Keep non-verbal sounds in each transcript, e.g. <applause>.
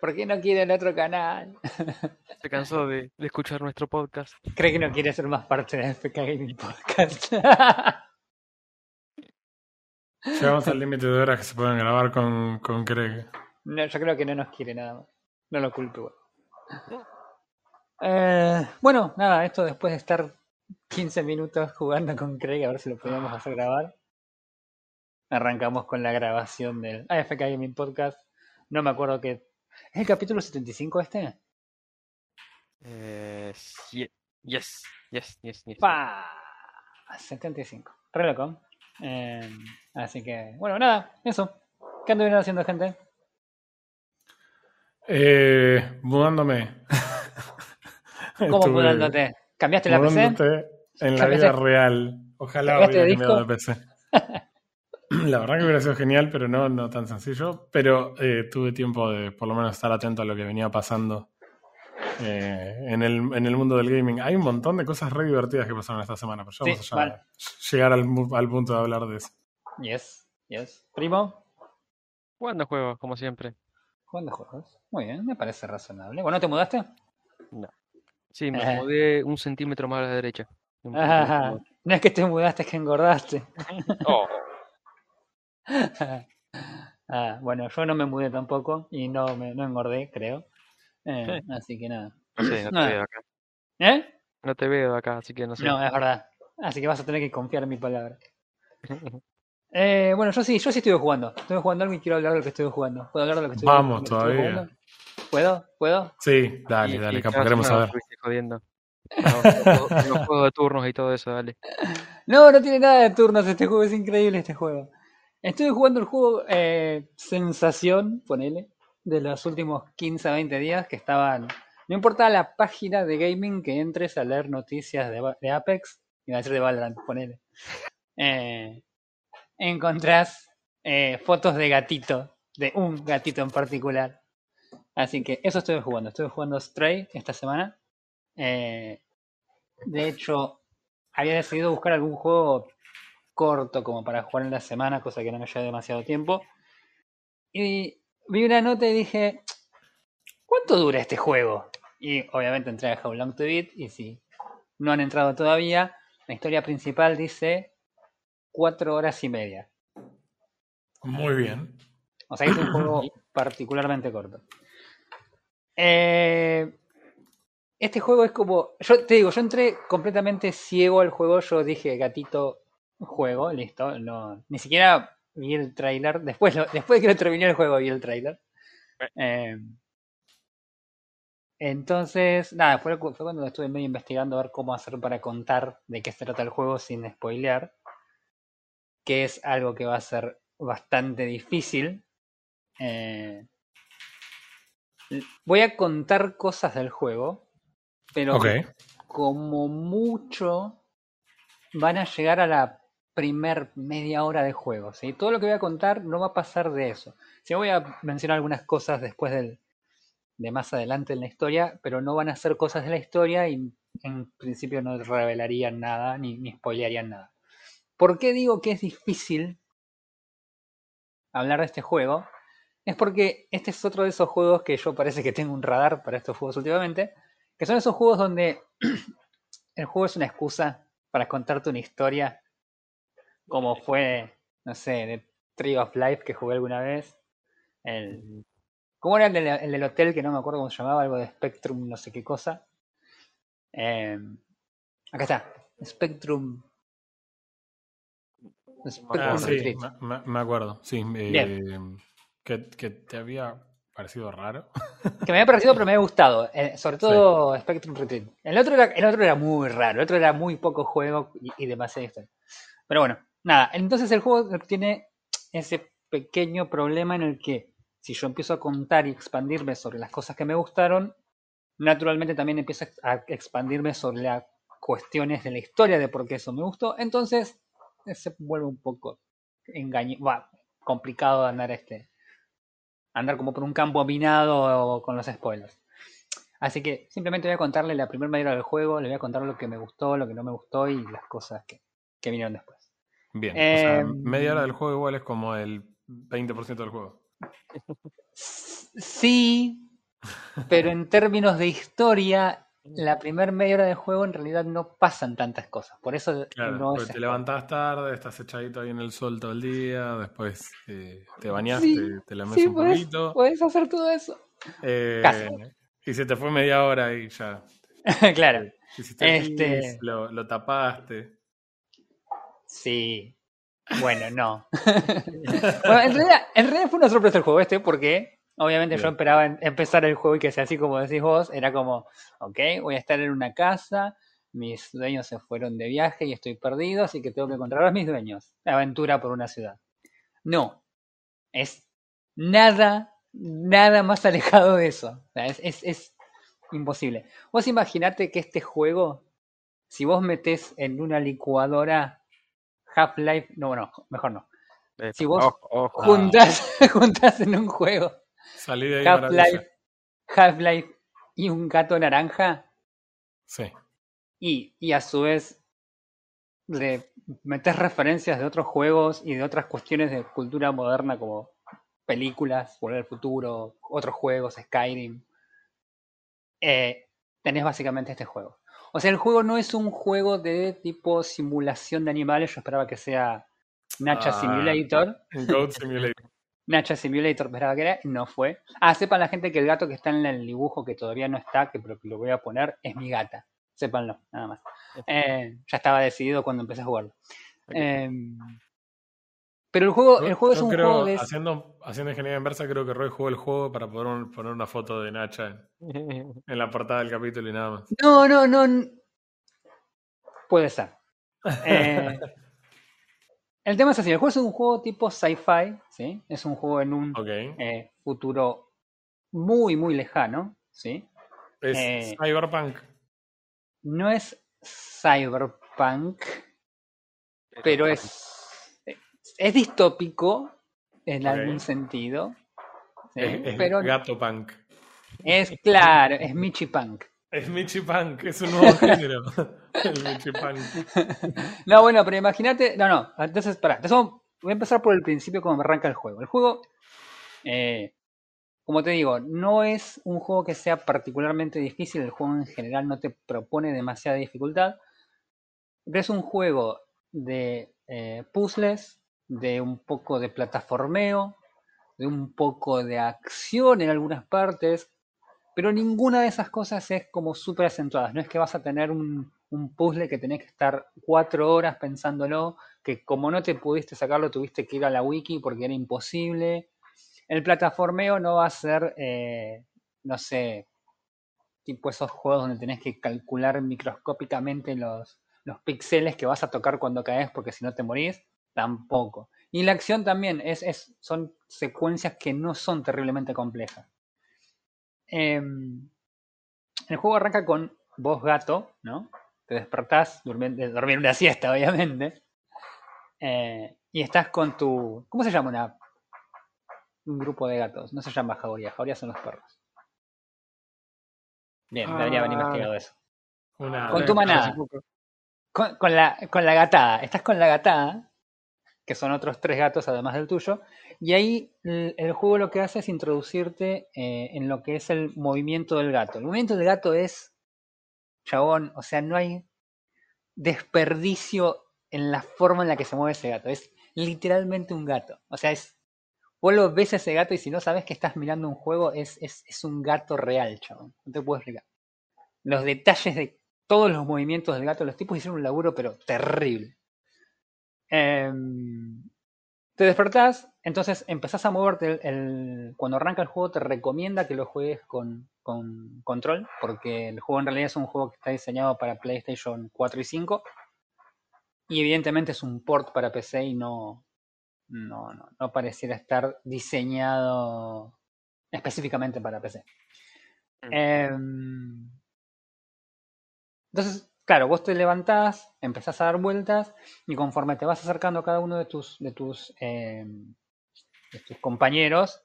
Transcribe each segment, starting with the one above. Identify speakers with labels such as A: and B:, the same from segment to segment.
A: ¿Por qué no quiere el otro canal?
B: Se cansó de, de escuchar nuestro podcast.
A: Cree que no quiere ser más parte de FK Gaming Podcast.
C: Llegamos al límite de horas que se pueden grabar con, con Craig.
A: No, yo creo que no nos quiere nada más. No lo culpo. igual. Eh, bueno, nada, esto después de estar 15 minutos jugando con Craig, a ver si lo podíamos hacer grabar. Arrancamos con la grabación del AFK Gaming Podcast. No me acuerdo que. ¿Es el capítulo 75 este?
B: Eh, sí- yes, yes, yes, yes.
A: ¡Pah! 75. Re loco. Eh, así que, bueno, nada, eso. ¿Qué anduvieron haciendo, gente?
C: Eh, mudándome.
A: ¿Cómo
C: Estuve
A: mudándote? ¿Cambiaste la PC?
C: mudándote en la
A: ¿Cambiaste-
C: vida real. Ojalá hubiera cambiado de PC. La verdad que hubiera sido genial, pero no, no tan sencillo. Pero eh, tuve tiempo de por lo menos estar atento a lo que venía pasando eh, en, el, en el mundo del gaming. Hay un montón de cosas re divertidas que pasaron esta semana, pero ya
A: Sí,
C: vamos a
A: vale.
C: llegar al, mu- al punto de hablar de eso.
A: Yes, yes. Primo,
B: Jugando juegos, como siempre.
A: jugando juegos. Muy bien, me parece razonable. Bueno, ¿te mudaste?
B: Sí, me
A: Ajá.
B: mudé un centímetro más a la derecha.
A: Ajá.
B: más.
A: No es que te mudaste, es que engordaste.
B: Oh, <laughs> <laughs>
A: Ah, bueno, yo no me mudé tampoco y no, me, no engordé, creo. Eh, así que nada.
B: no te veo acá.
A: ¿Eh?
B: No te veo acá, así que no sé.
A: No, es verdad. Así que vas a tener que confiar en mi palabra. <laughs> Eh, bueno, yo sí, yo sí estuve jugando. Estuve jugando algo y quiero hablar de lo que estuve jugando. ¿Puedo hablar de lo que estuve,
C: Vamos,
A: estuve
C: todavía.
A: jugando? ¿Puedo? ¿Puedo?
C: Sí, dale,
B: Y-
C: dale,
B: y
C: capo,
B: cada
C: queremos saber.
B: jodiendo. <laughs> No, los juegos de turnos y todo eso, dale.
A: No, no tiene nada de turnos este juego, es increíble este juego. Estuve jugando el juego eh, Sensación, ponele, de los últimos 15 a 20 días que estaban... No importa la página de gaming que entres a leer noticias de, Apex, iba a decir de Valorant, ponele. Eh, encontrás eh, fotos de gatito, de un gatito en particular. Así que eso estuve jugando. Estuve jugando Stray esta semana. Eh, de hecho, había decidido buscar algún juego corto como para jugar en la semana, cosa que no me lleve demasiado tiempo. Y vi una nota y dije, ¿cuánto dura este juego? Y obviamente entré a How Long to Beat y si no han entrado todavía, la historia principal dice cuatro horas y media.
C: Muy bien.
A: O sea, que es un juego <coughs> particularmente corto. Eh, este juego es como. Yo te digo, yo entré completamente ciego al juego. Yo dije, gatito, juego, listo. No, ni siquiera vi el trailer. Después, lo- después de que lo terminé el juego, vi el trailer. Eh, entonces, nada, fue, cu- fue cuando estuve medio investigando a ver cómo hacer para contar de qué se trata el juego sin spoilear. Que es algo que va a ser bastante difícil. Eh, voy a contar cosas del juego, pero como mucho van a llegar a la primer media hora de juego. ¿sí? Todo lo que voy a contar no va a pasar de eso. Sí, voy a mencionar algunas cosas después de más adelante en la historia, pero no van a ser cosas de la historia y en principio no revelarían nada ni, ni spoilearían nada. ¿Por qué digo que es difícil hablar de este juego? Es porque este es otro de esos juegos que yo parece que tengo un radar para estos juegos últimamente, que son esos juegos donde <clears throat> el juego es una excusa para contarte una historia, como fue, no sé, de Tree of Life que jugué alguna vez. El, ¿Cómo era el, del- el del hotel que no me acuerdo cómo se llamaba? Algo de Spectrum, no sé qué cosa. Eh, acá está, Spectrum. Spectrum
C: Ah, sí, me, acuerdo. Sí, eh, que, que te había parecido raro. <laughs>
A: Que me había parecido, pero me había gustado. eh, sobre todo Spectrum Retreat. El otro, era, el otro era muy raro. El otro era muy poco juego y, y demasiada historia. Pero bueno, nada. Entonces el juego tiene ese pequeño problema en el que si yo empiezo a contar y expandirme sobre las cosas que me gustaron, naturalmente también empiezo a expandirme sobre las cuestiones de la historia de por qué eso me gustó. Entonces se vuelve un poco engaño, va, complicado andar este andar como por un campo minado con los spoilers. Así que simplemente voy a contarle la primera manera del juego, le voy a contar lo que me gustó, lo que no me gustó y las cosas que, que vinieron después.
C: Bien. o sea,
A: Em,
C: media hora del juego igual es como el 20% del juego.
A: Sí, pero en términos de historia, la primer media hora del juego en realidad no pasan tantas cosas. Por eso
C: Claro,
A: no es.
C: te levantás tarde, estás echadito ahí en el sol todo el día, después eh, te bañaste,
A: Sí,
C: te lames
A: Sí,
C: un
A: puedes,
C: poquito.
A: puedes hacer todo eso.
C: eh,
A: Casi.
C: y se te fue media hora y ya. <laughs>
A: claro. Este-
C: lo, lo tapaste.
A: Sí. Bueno, no. <laughs> bueno, en realidad, en realidad fue una sorpresa el juego este porque obviamente yo esperaba en- empezar el juego y que sea así como decís vos. Era como, ok, voy a estar en una casa, mis dueños se fueron de viaje y estoy perdido, así que tengo que encontrar a mis dueños. Aventura por una ciudad. No. Es nada, nada más alejado de eso. O sea, es, es, es imposible. Vos imaginate que este juego, si vos metés en una licuadora Half-Life, no, no, mejor no.
B: Eh,
A: Si vos
B: ojo, ojo.
A: Juntás, <laughs> juntás en un juego. Half-Life, Half-Life y un gato naranja
C: Sí.
A: y, y a su vez le metes referencias de otros juegos y de otras cuestiones de cultura moderna como películas, Volver al Futuro, otros juegos, Skyrim. Eh, tenés básicamente este juego. O sea, el juego no es un juego de tipo simulación de animales. Yo esperaba que sea Nacha
C: Ah.
A: Simulator.
C: Goat Simulator. <laughs>
A: Nacha Simulator esperaba que era, no fue. Ah, sepan la gente que el gato que está en el dibujo, que todavía no está, que pero que lo voy a poner, es mi gata. Sépanlo, nada más. Eh, ya estaba decidido cuando empecé a jugarlo. Eh, pero el juego, el juego es un
C: creo,
A: juego de...
C: haciendo, haciendo ingeniería inversa, creo que Roy jugó el juego para poder un- poner una foto de Nacha en, <laughs> en la portada del capítulo y nada más.
A: No, no, no. Puede ser. <laughs> Eh, el tema es así, el juego es un juego tipo sci-fi, ¿sí? Es un juego en un eh, futuro muy, muy lejano, ¿sí?
C: Es
A: eh,
C: Cyberpunk.
A: No es cyberpunk, pero es, es distópico en algún sentido. ¿sí?
C: Es, es
A: pero
C: Gato Punk.
A: es claro, es Michi Punk.
C: Es Michi Punk, es un nuevo <laughs> género. el Michi Punk.
A: No, bueno, pero imagínate. No, no, entonces, pará. Entonces voy a empezar por el principio, como arranca el juego. El juego, eh, como te digo, no es un juego que sea particularmente difícil. El juego en general no te propone demasiada dificultad. Pero es un juego de eh, puzzles, de un poco de plataformeo, de un poco de acción en algunas partes, pero ninguna de esas cosas es como súper acentuadas. No es que vas a tener un, un puzzle que tenés que estar cuatro horas pensándolo, que como no te pudiste sacarlo tuviste que ir a la wiki porque era imposible. El plataformeo no va a ser, eh, no sé, tipo esos juegos donde tenés que calcular microscópicamente los, los píxeles que vas a tocar cuando caes porque si no te morís. Tampoco. Y la acción también es, es, son secuencias que no son terriblemente complejas. Em, el juego arranca con vos gato, ¿no? Te despertás, durmiendo, dormir una siesta, <laughs> obviamente. Eh, y estás con tu. ¿Cómo se llama una, un grupo de gatos? No se llama jauría, jauría son los perros. Bien, debería haber
B: Ah.
A: investigado eso.
C: Una,
A: Con tu manada. Con, con la, con la gatada. Estás con la gatada, que son otros tres gatos además del tuyo. Y ahí el, juego lo que hace es introducirte eh, en lo que es el movimiento del gato. El movimiento del gato es, chabón, o sea, no hay desperdicio en la forma en la que se mueve ese gato. Es literalmente un gato. O sea, es. Vos lo ves ese gato y si no sabes que estás mirando un juego, es, es, es un gato real, chabón. No te puedo explicar. Los detalles de todos los movimientos del gato, los tipos hicieron un laburo, pero terrible. Em, te despertás, entonces empezás a moverte. El, el- cuando arranca el juego, te recomienda que lo juegues con, con control, porque el juego en realidad es un juego que está diseñado para PlayStation 4 y 5. Y evidentemente es un port para PC y no, no, no, no pareciera estar diseñado específicamente para PC.
B: Mm.
A: Em, entonces, claro, vos te levantás, empezás a dar vueltas y conforme te vas acercando a cada uno de tus, de tus, tus compañeros,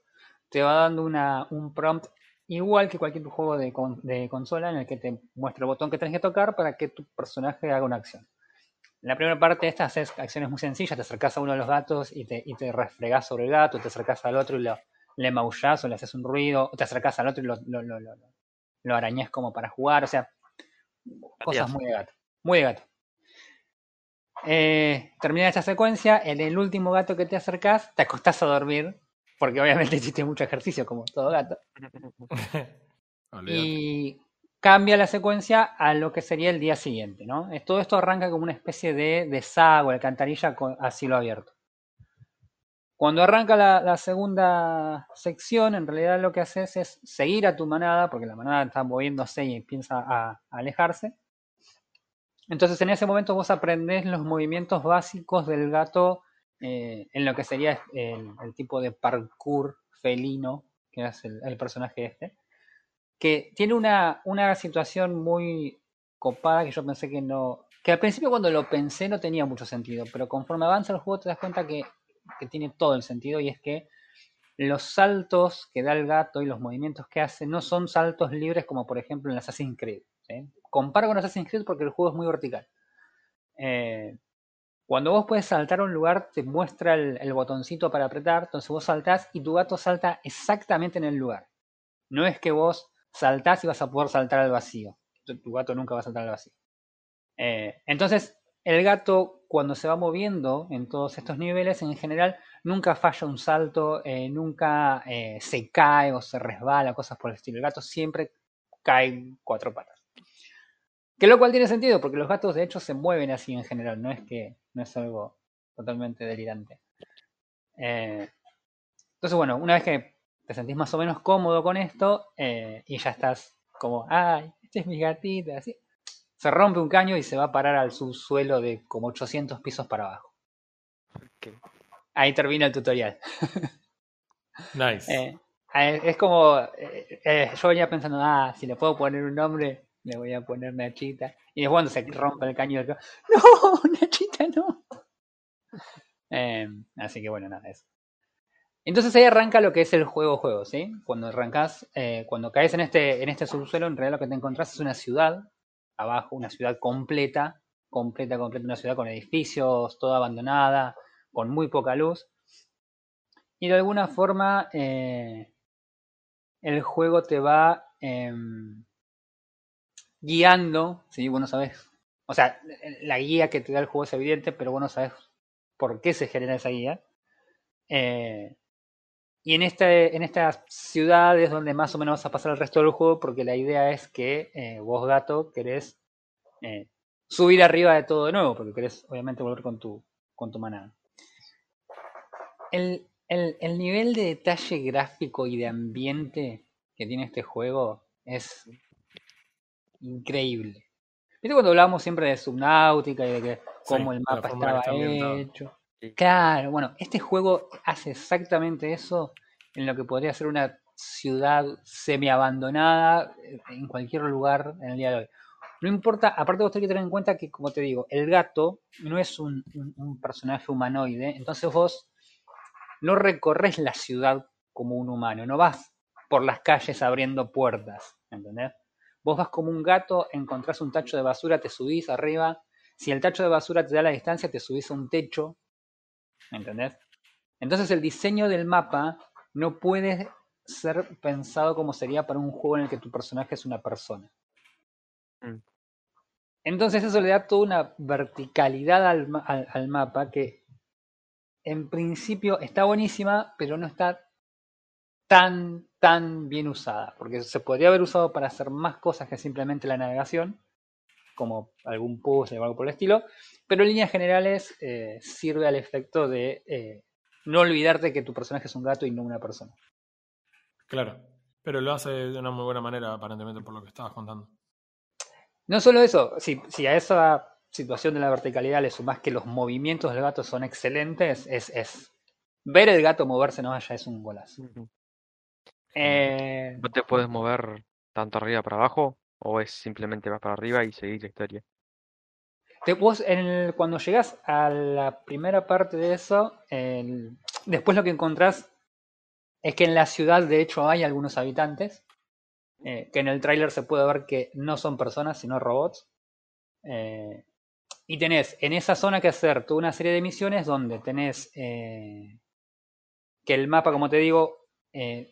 A: te va dando una, un prompt igual que cualquier juego de, de consola en el que te muestra el botón que tenés que tocar para que tu personaje haga una acción. En la primera parte de esta haces acciones muy sencillas, te acercás a uno de los gatos y te, y te refregás sobre el gato, te acercás al otro y lo, le maullás o le haces un ruido, o te acercás al otro y lo, lo, lo, lo arañás como para jugar, o sea, cosas muy de gato, muy de gato. Eh, termina esta secuencia, en el último gato que te acercás, te acostás a dormir, porque obviamente <laughs> hiciste mucho ejercicio como todo gato. <laughs> Y cambia la secuencia a lo que sería el día siguiente, ¿no? Es- Todo esto arranca como una especie de desagüe, alcantarilla con- a cielo abierto. Cuando arranca la, segunda sección, en realidad lo que haces es seguir a tu manada, porque la manada está moviéndose y empieza a, alejarse. Entonces en ese momento vos aprendés los movimientos básicos del gato eh, en lo que sería el, el tipo de parkour felino, que es el, el personaje este que tiene una, una situación muy copada que yo pensé que no. Que al principio cuando lo pensé no tenía mucho sentido, pero conforme avanza el juego te das cuenta que, que tiene todo el sentido y es que los saltos que da el gato y los movimientos que hace no son saltos libres como por ejemplo en Assassin's Creed. ¿sí? Comparo con Assassin's Creed porque el juego es muy vertical. Eh, cuando vos puedes saltar a un lugar te muestra el, botoncito para apretar, entonces vos saltás y tu gato salta exactamente en el lugar. No es que vos saltás y vas a poder saltar al vacío. Tu, tu gato nunca va a saltar al vacío. Eh, entonces, el gato, cuando se va moviendo en todos estos niveles, en general, nunca falla un salto, eh, nunca eh, se cae o se resbala, cosas por el estilo. El gato siempre cae cuatro patas. Que lo cual tiene sentido, porque los gatos de hecho se mueven así en general, no es que no es algo totalmente delirante. Eh, entonces, bueno, una vez que te sentís más o menos cómodo con esto y ya estás como, ay, este es mi gatita, así. Se rompe un caño y se va a parar al subsuelo de como 800 pisos para abajo. Ahí termina el tutorial. <laughs>
C: Nice.
A: Eh, eh, es como, eh, eh, yo venía pensando, ah, si le puedo poner un nombre, le voy a poner Nachita. Y después cuando se rompe el caño, no, <laughs> Nachita no. Eh, así que bueno, nada, eso. Entonces ahí arranca lo que es el juego juego, ¿sí? Cuando arrancas, eh, cuando caes en este, en este subsuelo, en realidad lo que te encontrás es una ciudad, abajo, una ciudad completa, completa, completa, una ciudad con edificios, toda abandonada, con muy poca luz. Y de alguna forma eh, el juego te va em, guiando, ¿sí? Vos no sabes, o sea, la guía que te da el juego es evidente, pero vos no sabes por qué se genera esa guía. Eh, y en, este, en estas ciudades donde más o menos vas a pasar el resto del juego, porque la idea es que eh, vos, gato, querés eh, subir arriba de todo de nuevo, porque querés obviamente volver con tu, con tu manada. El, el, el nivel de detalle gráfico y de ambiente que tiene este juego es increíble. ¿Viste cuando hablábamos siempre de Subnautica y de que cómo
C: Sí,
A: el mapa estaba hecho? Claro, bueno, este juego hace exactamente eso en lo que podría ser una ciudad semi-abandonada eh, en cualquier lugar en el día de hoy. No importa, aparte vos tenés que tener en cuenta que, como te digo, el gato no es un, un- un personaje humanoide, entonces vos no recorres la ciudad como un humano, no vas por las calles abriendo puertas, ¿entendés? Vos vas como un gato, encontrás un tacho de basura, te subís arriba, si el tacho de basura te da la distancia, te subís a un techo, ¿entendés? Entonces el diseño del mapa no puede ser pensado como sería para un juego en el que tu personaje es una persona.
B: Mm.
A: Entonces eso le da toda una verticalidad al, al- al mapa que en principio está buenísima, pero no está tan, tan bien usada, porque se podría haber usado para hacer más cosas que simplemente la navegación, como algún puzzle o algo por el estilo, pero en líneas generales eh, sirve al efecto de eh, no olvidarte que tu personaje es un gato y no una persona.
C: Claro. Pero lo hace de una muy buena manera, aparentemente, por lo que estabas contando.
A: No solo eso, si, si a esa situación de la verticalidad le sumás que los movimientos del gato son excelentes, es, es ver el gato moverse no ya es un golazo. Eh,
B: ¿No te puedes mover tanto arriba para abajo? ¿O es simplemente vas para arriba y seguir la historia?
A: vos en el- cuando llegás a la primera parte de eso, después lo que encontrás es que en la ciudad de hecho hay algunos habitantes, eh, que en el tráiler se puede ver que no son personas sino robots. Eh, y tenés en esa zona que hacer toda una serie de misiones donde tenés eh, que el mapa, como te digo,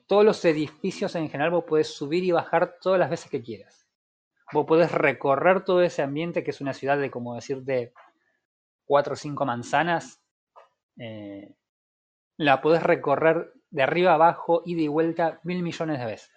A: todos los edificios en general vos podés subir y bajar todas las veces que quieras. Vos podés recorrer todo ese ambiente que es una ciudad de, como decirte, cuatro o cinco manzanas. eh, la podés recorrer de arriba abajo y de vuelta mil millones de veces.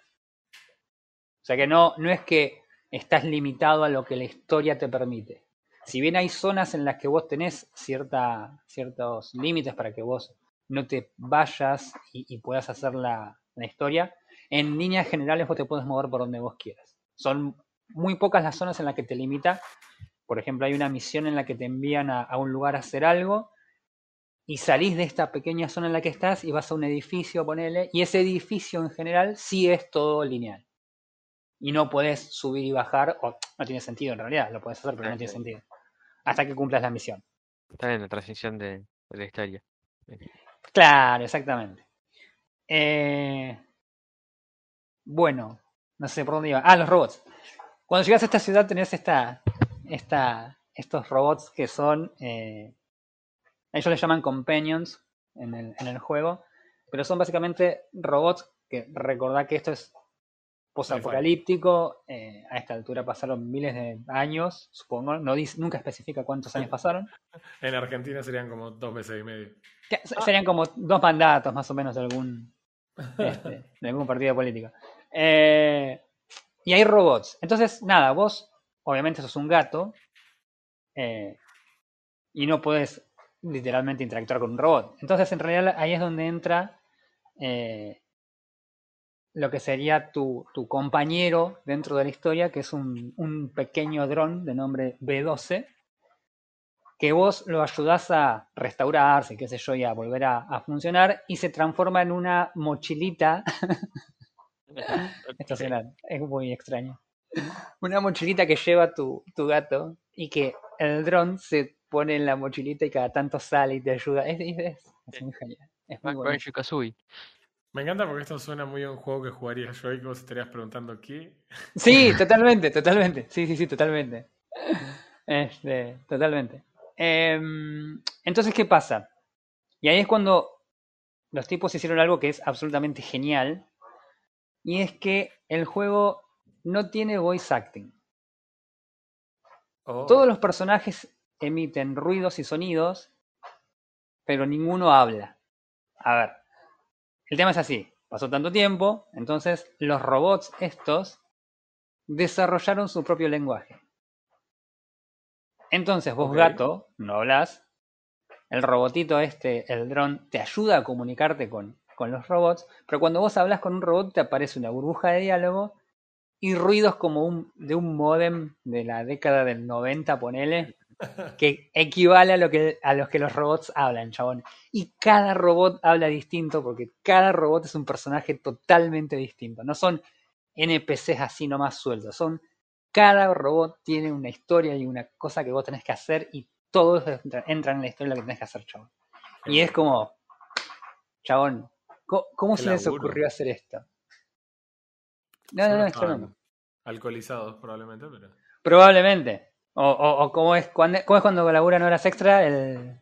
A: O sea que no, no es que estás limitado a lo que la historia te permite. Si bien hay zonas en las que vos tenés cierta, ciertos límites para que vos no te vayas y, y puedas hacer la, la historia, en líneas generales vos te puedes mover por donde vos quieras. Son muy pocas las zonas en las que te limita. Por ejemplo, hay una misión en la que te envían a, a un lugar a hacer algo y salís de esta pequeña zona en la que estás y vas a un edificio, ponele, y ese edificio en general sí es todo lineal. Y no puedes subir y bajar, o no tiene sentido en realidad, lo puedes hacer, pero no tiene sentido. Hasta que cumplas la misión.
B: Está en la transición de, de la historia.
A: Claro, exactamente. Eh, bueno, no sé por dónde iba. Ah, los robots. Cuando llegas a esta ciudad tenés esta, esta, estos robots que son, eh, ellos les llaman companions en el, en el juego, pero son básicamente robots que recordá que esto es posapocalíptico, eh, a esta altura pasaron miles de años, supongo, no dice, nunca especifica cuántos años pasaron.
C: En Argentina serían como dos meses y medio.
A: Que Serían como dos mandatos más o menos de algún, <laughs> este, de algún partido político. Eh, y hay robots. Entonces, nada, vos obviamente sos un gato eh, y no puedes literalmente interactuar con un robot. Entonces, en realidad ahí es donde entra eh, lo que sería tu, tu compañero dentro de la historia, que es un, pequeño dron de nombre B12, que vos lo ayudás a restaurarse, qué sé yo, y a volver a funcionar, y se transforma en una mochilita. <laughs> <laughs> Esto suena- es muy extraño. Una mochilita que lleva tu, tu gato y que el dron se pone en la mochilita y cada tanto sale y te ayuda. Es, es, es- es muy genial. Es muy bueno.
C: Me encanta porque esto suena muy a un juego que jugaría yo y que vos estarías preguntando qué.
A: Sí, <laughs> totalmente, totalmente. Sí, sí, sí, totalmente. Este, totalmente. Em, entonces, ¿qué pasa? Y ahí es cuando los tipos hicieron algo que es absolutamente genial. Y es que el juego no tiene voice acting.
C: Oh,
A: Todos los personajes emiten ruidos y sonidos, pero ninguno habla. A ver, el tema es así. Pasó tanto tiempo, entonces los robots estos desarrollaron su propio lenguaje. Entonces vos, gato, no hablas. El robotito este, el dron, te ayuda a comunicarte con, con los robots, pero cuando vos hablas con un robot te aparece una burbuja de diálogo y ruidos como un, de un modem de la década del 90, ponele, <laughs> que equivale a lo que a los que los robots hablan, chabón. Y cada robot habla distinto porque cada robot es un personaje totalmente distinto. No son NPCs así nomás sueltos, son cada robot tiene una historia y una cosa que vos tenés que hacer y todos entra- entran en la historia de lo que tenés que hacer, chabón. Y es como, chabón, ¿cómo, se les ocurrió hacer esto? No, no, no, tremendo.
C: Alcoholizados probablemente, pero.
A: Probablemente. O, o, o cómo, es, cuando, cómo es cuando laburan horas extra, el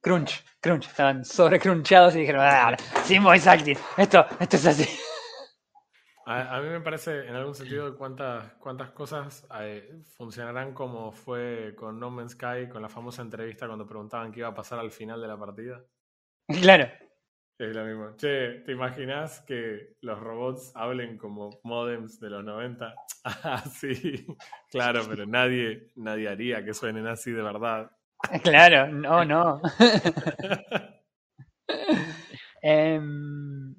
A: crunch, crunch. Estaban sobrecrunchados y dijeron, ah, sin voice acting. Esto, esto es así.
C: A, a mí me parece, en algún sentido, cuántas, cuántas cosas eh, funcionarán como fue con No Man's Sky, con la famosa entrevista cuando preguntaban qué iba a pasar al final de la partida. <laughs>
A: claro.
C: Es lo mismo. Che, ¿te imaginas que los robots hablen como modems de los 90? <laughs> Ah, sí, claro, pero nadie, nadie haría que suenen así de verdad. <laughs>
A: Claro, no, no. <laughs> Em,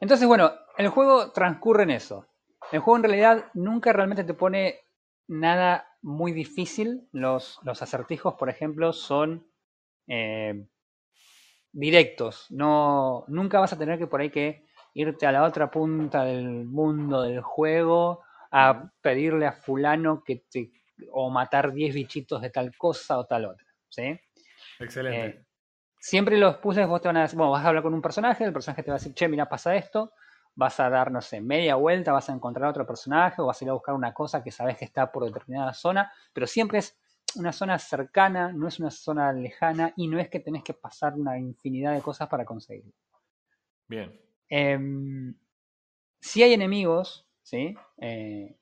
A: entonces, bueno, el juego transcurre en eso. El juego en realidad nunca realmente te pone nada muy difícil. Los, los acertijos, por ejemplo, son eh, directos. No, nunca vas a tener que por ahí que irte a la otra punta del mundo del juego a pedirle a fulano que te o matar 10 bichitos de tal cosa o tal otra. ¿sí?
C: Excelente.
A: Eh, siempre los puzzles vos te van a decir, bueno, vas a hablar con un personaje, el personaje te va a decir, che, mira, pasa esto, vas a dar, no sé, media vuelta, vas a encontrar otro personaje o vas a ir a buscar una cosa que sabes que está por determinada zona, pero siempre es una zona cercana, no es una zona lejana y no es que tenés que pasar una infinidad de cosas para conseguirlo.
C: Bien.
A: Em, si hay enemigos, ¿sí? Eh,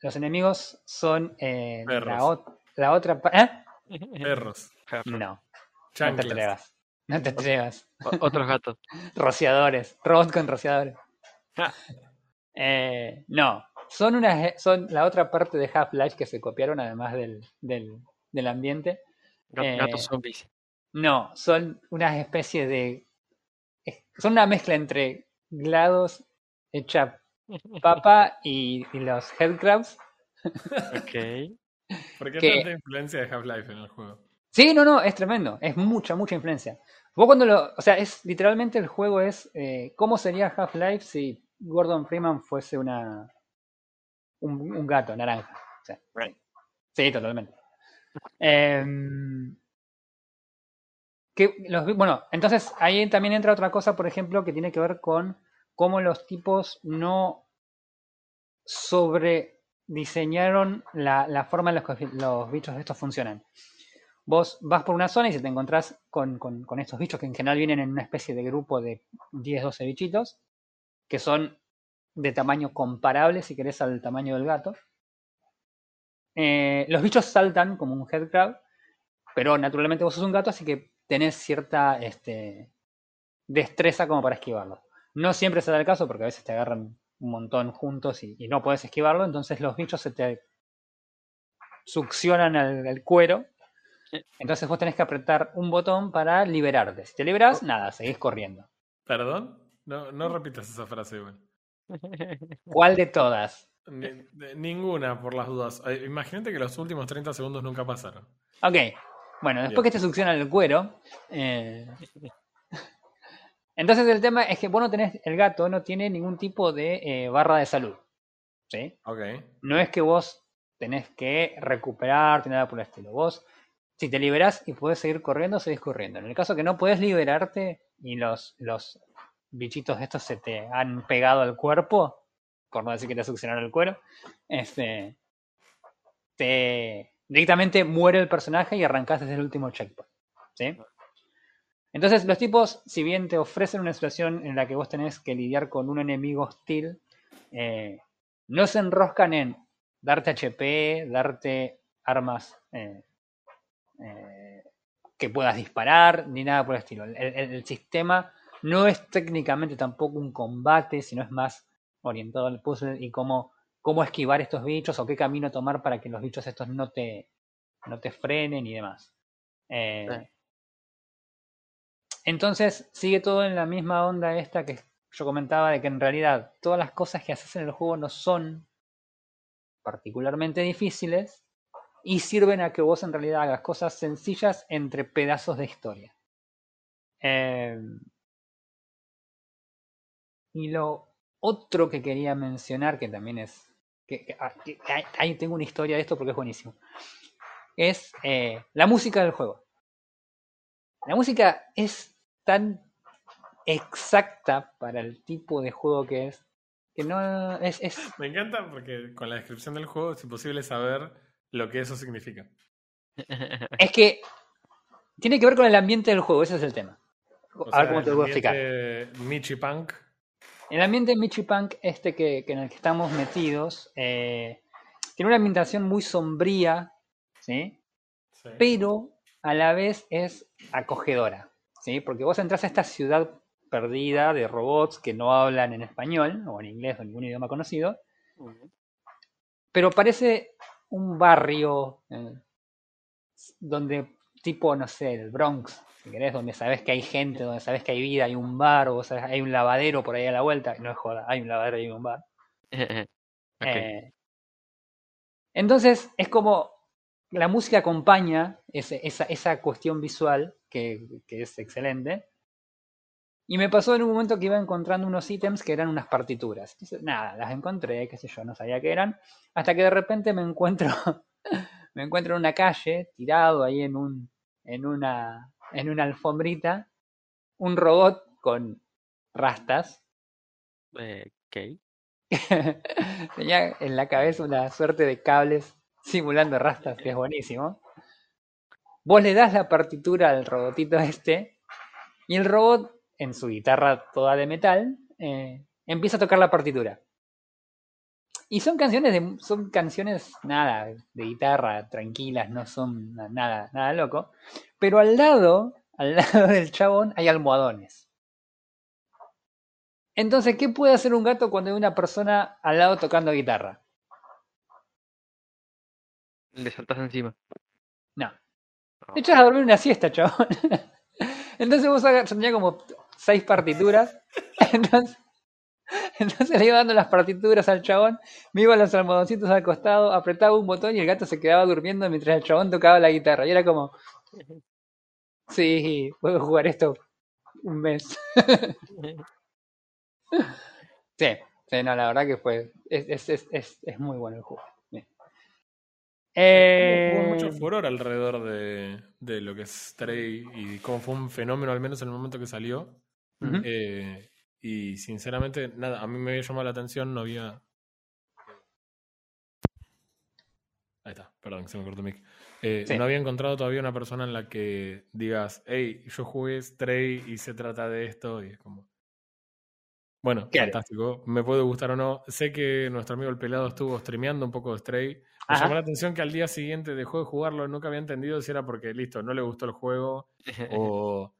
A: los enemigos son eh, la,
C: Perros.
A: ot- la otra... ¿Eh?
C: Perros.
B: Perro.
A: No, no te atrevas. No te atrevas.
B: Otros gatos. <laughs>
A: Rociadores. Robot con rociadores.
B: Ah.
A: Eh, no, son, unas, son la otra parte de Half-Life que se copiaron además del, del, del ambiente. Eh,
B: Gatos zombies.
A: No, son unas especies de... Son una mezcla entre GLaDOS hecha <laughs> papa y, y los Headcrabs.
B: Ok. <laughs>
C: ¿Por qué
A: que-
C: tanta influencia de Half-Life en el juego?
A: Sí, no, no, es tremendo. Es mucha, mucha influencia. Vos cuando lo... O sea, es literalmente el juego es... eh, ¿Cómo sería Half-Life si Gordon Freeman fuese una... Un, un gato naranja? O sea,
B: Right.
A: Sí, totalmente. Em, que los, bueno, entonces ahí también entra otra cosa, por ejemplo, que tiene que ver con cómo los tipos no sobrediseñaron la, la forma en la que los bichos estos funcionan. Vos vas por una zona y si te encontrás con, con- con estos bichos que en general vienen en una especie de grupo de 10-12 bichitos, que son de tamaño comparable, si querés, al tamaño del gato. Eh, los bichos saltan como un headcrab, pero naturalmente vos sos un gato, así que tenés cierta este, destreza como para esquivarlo. No siempre se da el caso, porque a veces te agarran un montón juntos y, y no puedes esquivarlo, entonces los bichos se te succionan al, al cuero. Entonces vos tenés que apretar un botón para liberarte. Si te liberás, nada, seguís corriendo.
C: ¿Perdón? No, no repitas esa frase, igual.
A: ¿Cuál de todas?
C: Ni- de- ninguna, por las dudas. Imagínate que los últimos 30 segundos nunca pasaron.
A: Ok, bueno, después
C: Bien.
A: que te succionan el cuero. eh, <laughs> Entonces el tema es que vos no tenés, el gato no tiene ningún tipo de eh, barra de salud. ¿Sí?
C: Ok.
A: No es que vos tenés que recuperarte, nada por el estilo. Vos, si te liberás y podés seguir corriendo, seguís corriendo. En el caso que no podés liberarte y los, los bichitos estos se te han pegado al cuerpo, por no decir que te succionaron el cuero, este, te directamente muere el personaje y arrancás desde el último checkpoint. ¿sí? Entonces los tipos, si bien te ofrecen una situación en la que vos tenés que lidiar con un enemigo hostil, eh, no se enroscan en darte HP, darte armas eh, eh, que puedas disparar, ni nada por el estilo. El sistema no es técnicamente tampoco un combate, sino es más orientado al puzzle y cómo, cómo esquivar estos bichos o qué camino tomar para que los bichos estos no te, no te frenen y demás. Eh,
B: Sí.
A: Entonces sigue todo en la misma onda esta que yo comentaba de que en realidad todas las cosas que haces en el juego no son particularmente difíciles y sirven a que vos en realidad hagas cosas sencillas entre pedazos de historia. Eh, y lo otro que quería mencionar, que también es... Que, que- ah, que- que ahí- tengo una historia de esto porque es buenísimo. Es eh, la música del juego. La música es tan exacta para el tipo de juego que es, que no es, es <laughs>
C: Me encanta porque con la descripción del juego es imposible saber lo que eso significa.
A: Es que tiene que ver con el ambiente del juego, ese es el tema.
C: O
A: a ver cómo te lo voy a explicar.
C: Michi Punk.
A: El ambiente Michipunk, este que, que en el que estamos metidos, eh, tiene una ambientación muy sombría, ¿sí?
C: Sí.
A: pero a la vez es acogedora, ¿sí? Porque vos entras a esta ciudad perdida de robots que no hablan en español o en inglés o ningún idioma conocido, pero parece un barrio eh, donde tipo, no sé, el Bronx, si querés, donde sabes que hay gente, donde sabes que hay vida, hay un bar, o sabés, hay un lavadero por ahí a la vuelta, no es joda, hay un lavadero y hay un bar. <laughs> Eh, entonces es como la música acompaña ese- esa, esa cuestión visual que, que es excelente. Y me pasó en un momento que iba encontrando unos ítems que eran unas partituras. Entonces, nada, las encontré, qué sé yo, no sabía qué eran. Hasta que de repente me encuentro, <laughs> me encuentro en una calle, tirado ahí en un, en una, en una alfombrita, un robot con rastas
B: Eh. <laughs>
A: Tenía en la cabeza una suerte de cables simulando rastas, que es buenísimo. Vos le das la partitura al robotito este y el robot en su guitarra toda de metal, eh, empieza a tocar la partitura. Y son canciones de, son canciones nada, de guitarra, tranquilas, no son na- nada, nada loco. Pero al lado, al <laughs> lado del chabón hay almohadones. Entonces, ¿qué puede hacer un gato cuando hay una persona al lado tocando guitarra?
B: Le saltas encima.
A: No. Te echas a dormir una siesta, chabón. <laughs> Entonces vos hagas, yo tenía como seis partituras. <laughs> Entonces, <laughs> entonces le iba dando las partituras al chabón, me iba los almohadoncitos al costado, apretaba un botón y el gato se quedaba durmiendo mientras el chabón tocaba la guitarra. Y era como, sí, puedo jugar esto un mes. <laughs> Sí, sí, no, la verdad que fue, es, es, es, es, muy bueno el juego. Bien.
C: Hubo, mucho
A: Eh,
C: furor alrededor de, de lo que es Stray y cómo fue un fenómeno, al menos en el momento que salió. Eh, y sinceramente, nada, a mí me había llamado la atención, no había. Ahí está, perdón, que se me cortó el mic. Eh,
A: Sí.
C: No había encontrado todavía una persona en la que digas, hey, yo jugué Stray y se trata de esto, y es como. Bueno,
A: Claro.
C: fantástico. Me puede gustar o no. Sé que nuestro amigo el pelado estuvo streameando un poco de Stray. Me
A: Ajá.
C: llamó la atención que al día siguiente dejó de jugarlo. Nunca había entendido si era porque, listo, no le gustó el juego <laughs> o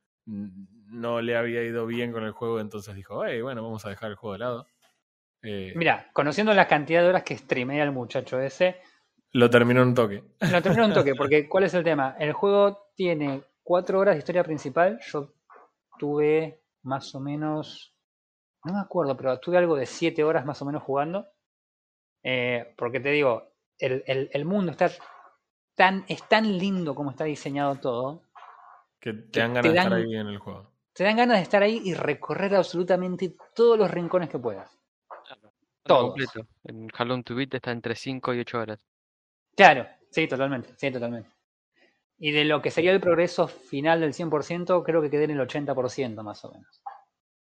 C: no le había ido bien con el juego, entonces dijo, hey, bueno, vamos a dejar el juego de lado. Eh,
A: Mira, conociendo la cantidad de horas que streamea el muchacho ese,
C: Lo terminó en un toque.
A: lo termino un toque, <laughs> porque ¿cuál es el tema? El juego tiene cuatro horas de historia principal. Yo tuve más o menos, no me acuerdo, pero tuve algo de siete horas más o menos jugando. Eh, porque te digo, el, el- el mundo está tan, es tan lindo como está diseñado todo.
C: Que te dan ganas de estar ahí en el juego.
A: Te dan ganas de estar ahí y recorrer absolutamente todos los rincones que puedas.
B: Todo
A: Todos.
B: completo. En Halo to Beat está entre 5 y 8 horas.
A: Claro, sí, totalmente, sí, totalmente. Y de lo que sería el progreso final del 100%, creo que quedé en el 80% más o menos.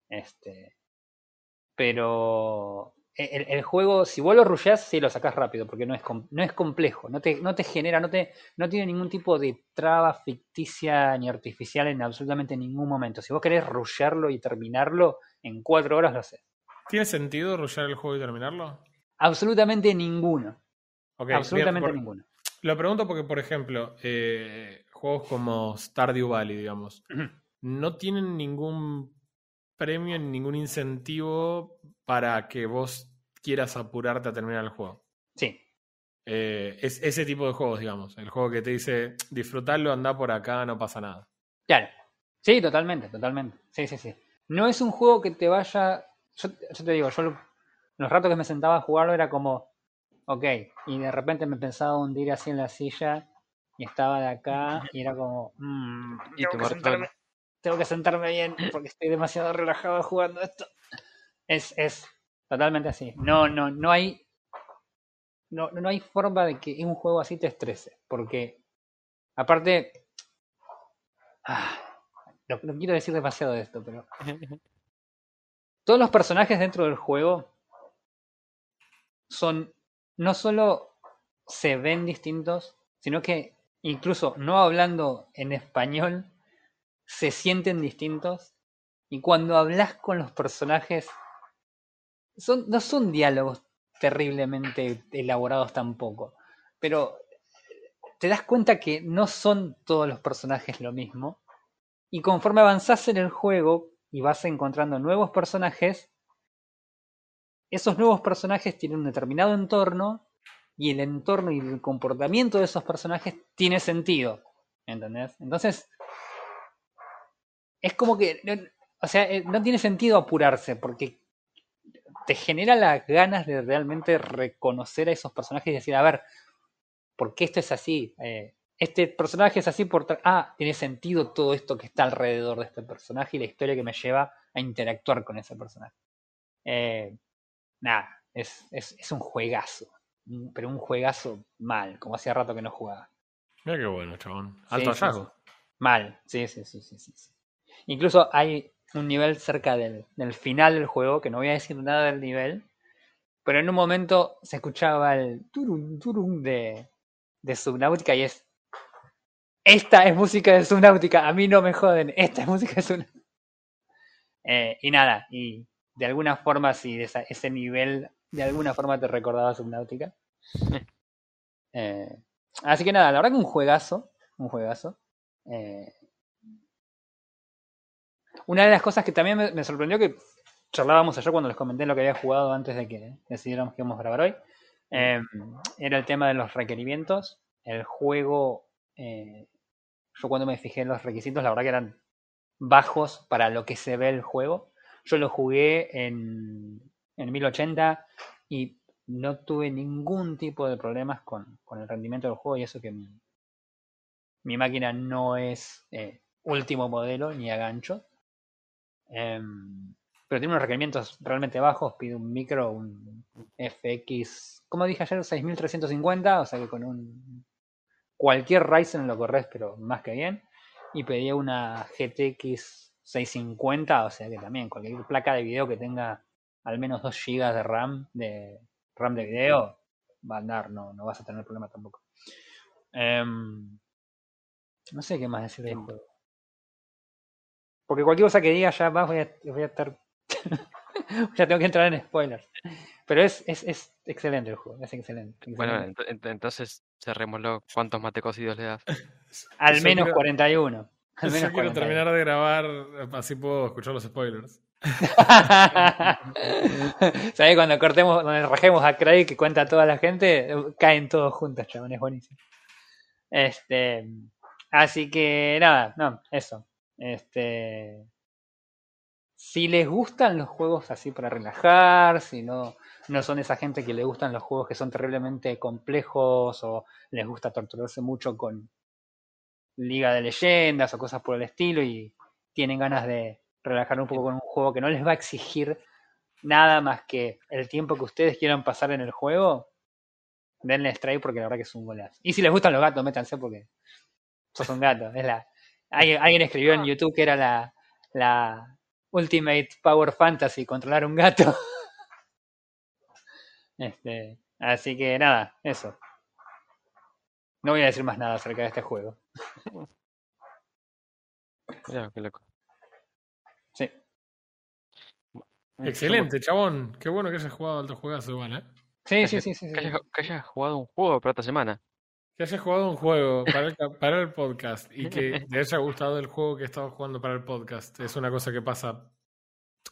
A: Este, pero el, el juego, si vos lo rushás, sí lo sacás rápido, porque no es, no es complejo, no te, no te genera, no, te, no tiene ningún tipo de traba ficticia ni artificial en absolutamente ningún momento. Si vos querés rushearlo y terminarlo, en cuatro horas lo haces.
C: ¿Tiene sentido rushear el juego y terminarlo?
A: Absolutamente ninguno. Absolutamente
C: bien, por-
A: ninguno.
C: Lo pregunto porque, por ejemplo, eh, juegos como Stardew Valley, digamos, no tienen ningún premio ni ningún incentivo para que vos quieras apurarte a terminar el juego.
A: Sí,
C: Eh, es ese tipo de juegos, digamos. El juego que te dice, disfrutarlo, anda por acá, no pasa nada.
A: Claro. Sí, totalmente, totalmente. Sí, sí, sí. No es un juego que te vaya. Yo, yo te digo, yo lo- los ratos que me sentaba a jugarlo era como, ok, y de repente me pensaba hundir así en la silla y estaba de acá y era como, mm,
B: Y
A: tengo, que sentarme, tengo que sentarme bien porque estoy demasiado relajado jugando esto. Es, es totalmente así. No, no, no hay. No, no hay forma de que un juego así te estrese. Porque, aparte. ah, no, no quiero decir demasiado de esto, pero. <laughs> Todos los personajes dentro del juego son. No solo se ven distintos, sino que incluso no hablando en español, se sienten distintos. Y cuando hablas con los personajes, son, no son diálogos terriblemente elaborados tampoco, pero te das cuenta que no son todos los personajes lo mismo. Y conforme avanzás en el juego y vas encontrando nuevos personajes, esos nuevos personajes tienen un determinado entorno y el entorno y el comportamiento de esos personajes tiene sentido. ¿Entendés? Entonces, es como que, o sea, eh, no tiene sentido apurarse porque te genera las ganas de realmente reconocer a esos personajes y decir, a ver, ¿por qué esto es así? Eh, este personaje es así por... Ah, tiene sentido todo esto que está alrededor de este personaje y la historia que me lleva a interactuar con ese personaje. Eh, nada, es, es, es un juegazo, pero un juegazo mal, como hacía rato que no jugaba.
C: Mira qué bueno, chabón. Alto
A: sí, sí.
C: hallazgo.
A: Mal, sí, sí, sí, sí, sí. Incluso hay un nivel cerca del, del final del juego, que no voy a decir nada del nivel, pero en un momento se escuchaba el turum, turum de, de Subnautica y es... Esta es música de Subnautica, a mí no me joden, esta es música de Subnautica. Eh, y nada, y de alguna forma, si de esa- ese nivel de alguna forma te recordaba Subnautica. <laughs> Eh, así que nada, la verdad que un juegazo, un juegazo. Eh, una de las cosas que también me, sorprendió que charlábamos ayer cuando les comenté lo que había jugado antes de que decidiéramos que íbamos a grabar hoy, eh, era el tema de los requerimientos. El juego, eh, yo cuando me fijé en los requisitos, la verdad que eran bajos para lo que se ve el juego. Yo lo jugué en, en 1080 y no tuve ningún tipo de problemas con, con el rendimiento del juego y eso que mi, mi máquina no es eh, último modelo ni a gancho. Em, pero tiene unos requerimientos realmente bajos. Pide un micro, un FX, como dije ayer, 6350, o sea que con un cualquier Ryzen lo corres, pero más que bien. Y pedía una GTX 650, o sea que también cualquier placa de video que tenga al menos 2 GB de RAM de RAM de video va a andar, no, no vas a tener problema tampoco. Em, no sé qué más decir del
B: Bien.
A: juego. Porque cualquier cosa que diga ya más voy a, voy a estar. <laughs> ya tengo que entrar en spoilers. Pero es, es, es excelente el juego, es excelente.
B: Bueno,
A: excelente.
B: ent- ent- entonces cerrémoslo. ¿Cuántos mate cocidos le das?
A: al menos
C: quiero-
A: 41. Al
C: Yo quiero
A: 41.
C: terminar de grabar, así puedo escuchar los spoilers. <laughs>
A: ¿Sabes? Cuando cortemos, cuando rajemos a Craig que cuenta a toda la gente, caen todos juntos, chabón, es buenísimo. Este, así que nada, no, eso. Este, si les gustan los juegos así para relajar, si no, no son esa gente que le gustan los juegos que son terriblemente complejos o les gusta torturarse mucho con Liga de Leyendas o cosas por el estilo y tienen ganas de relajar un poco con un juego que no les va a exigir nada más que el tiempo que ustedes quieran pasar en el juego, denle strike porque la verdad que es un golazo. Y si les gustan los gatos, métanse porque sos un gato. Es la... Alguien, alguien escribió en YouTube que era la, la Ultimate Power Fantasy, controlar un gato. <laughs> Este, así que nada, eso. No voy a decir más nada acerca de este juego. <laughs>
B: Mirá, qué loco.
A: Sí.
C: Excelente, chabón. Qué bueno que hayas jugado alto juegazo igual, ¿eh?
A: Sí, sí, sí, sí. sí.
B: Que hayas, que hayas jugado un juego para esta semana.
C: Que hayas jugado un juego para el, <laughs> ca- para el podcast y que te haya gustado el juego que estabas jugando para el podcast. Es una cosa que pasa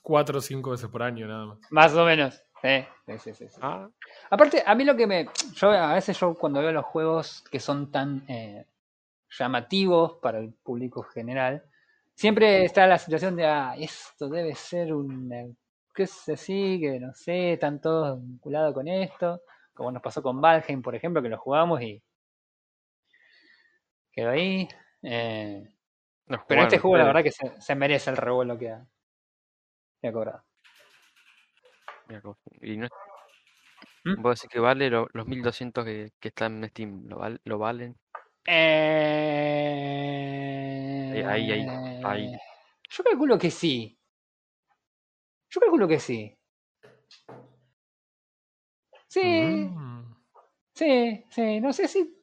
C: cuatro o cinco veces por año nada más.
A: Más o menos. Sí, sí, sí, sí, sí.
B: Ah,
A: Aparte, a mí lo que me. Yo a veces yo cuando veo los juegos que son tan eh, llamativos para el público general, siempre está la situación de ah, esto debe ser un eh, qué sé sí, que no sé, están todos vinculados con esto. Como nos pasó con Valheim, por ejemplo, que lo jugamos y quedó ahí. Eh,
B: no
A: pero este juego la verdad que se, se merece el revuelo que ha, que ha cobrado.
B: Y no,
A: ¿Mm?
B: ¿Vos decís que vale lo- los 1200 que, que están en Steam? ¿Lo, val- lo valen?
A: Eh,
B: ahí, ahí, ahí.
A: Yo calculo que sí. Yo calculo que sí. Sí,
C: Mm.
A: sí, sí. No sé si.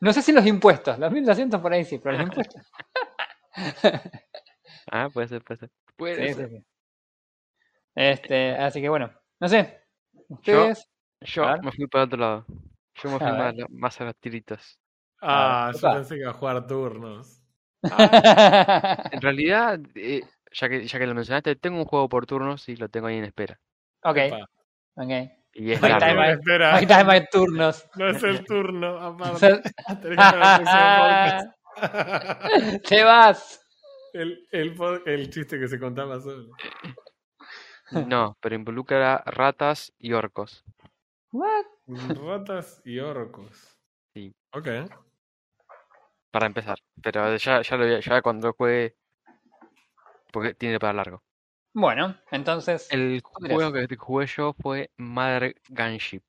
A: No sé si los impuestos. Los 1200 por ahí sí, pero los <laughs> impuestos.
B: Ah, puede ser, puede ser. Puede
A: Sí,
B: ser.
A: sí, sí. Este, así que bueno. No sé. Ustedes.
B: Yo
A: ver.
B: me fui para otro lado. Yo me fui
A: A
B: más, a los tiritos.
C: Ah, yo
A: opa.
C: pensé que iba a jugar turnos. <laughs>
B: En realidad, eh, ya que ya que lo mencionaste, tengo un juego por turnos y lo tengo ahí en espera.
A: ok,
C: Epa.
A: ok.
B: Y es
A: time, my-
C: Espera,
A: My time, my turnos.
C: no es el turno, aparte. <laughs> <laughs>
A: Te vas.
C: el, el, el chiste que se contaba solo.
B: No, pero involucra ratas y orcos.
A: What?
C: Ratas y orcos.
B: Sí.
C: Ok.
B: Para empezar. Pero ya, ya, lo, ya cuando juegue. Porque tiene para largo.
A: Bueno, entonces.
B: El juego que jugué yo fue Mother Gunship.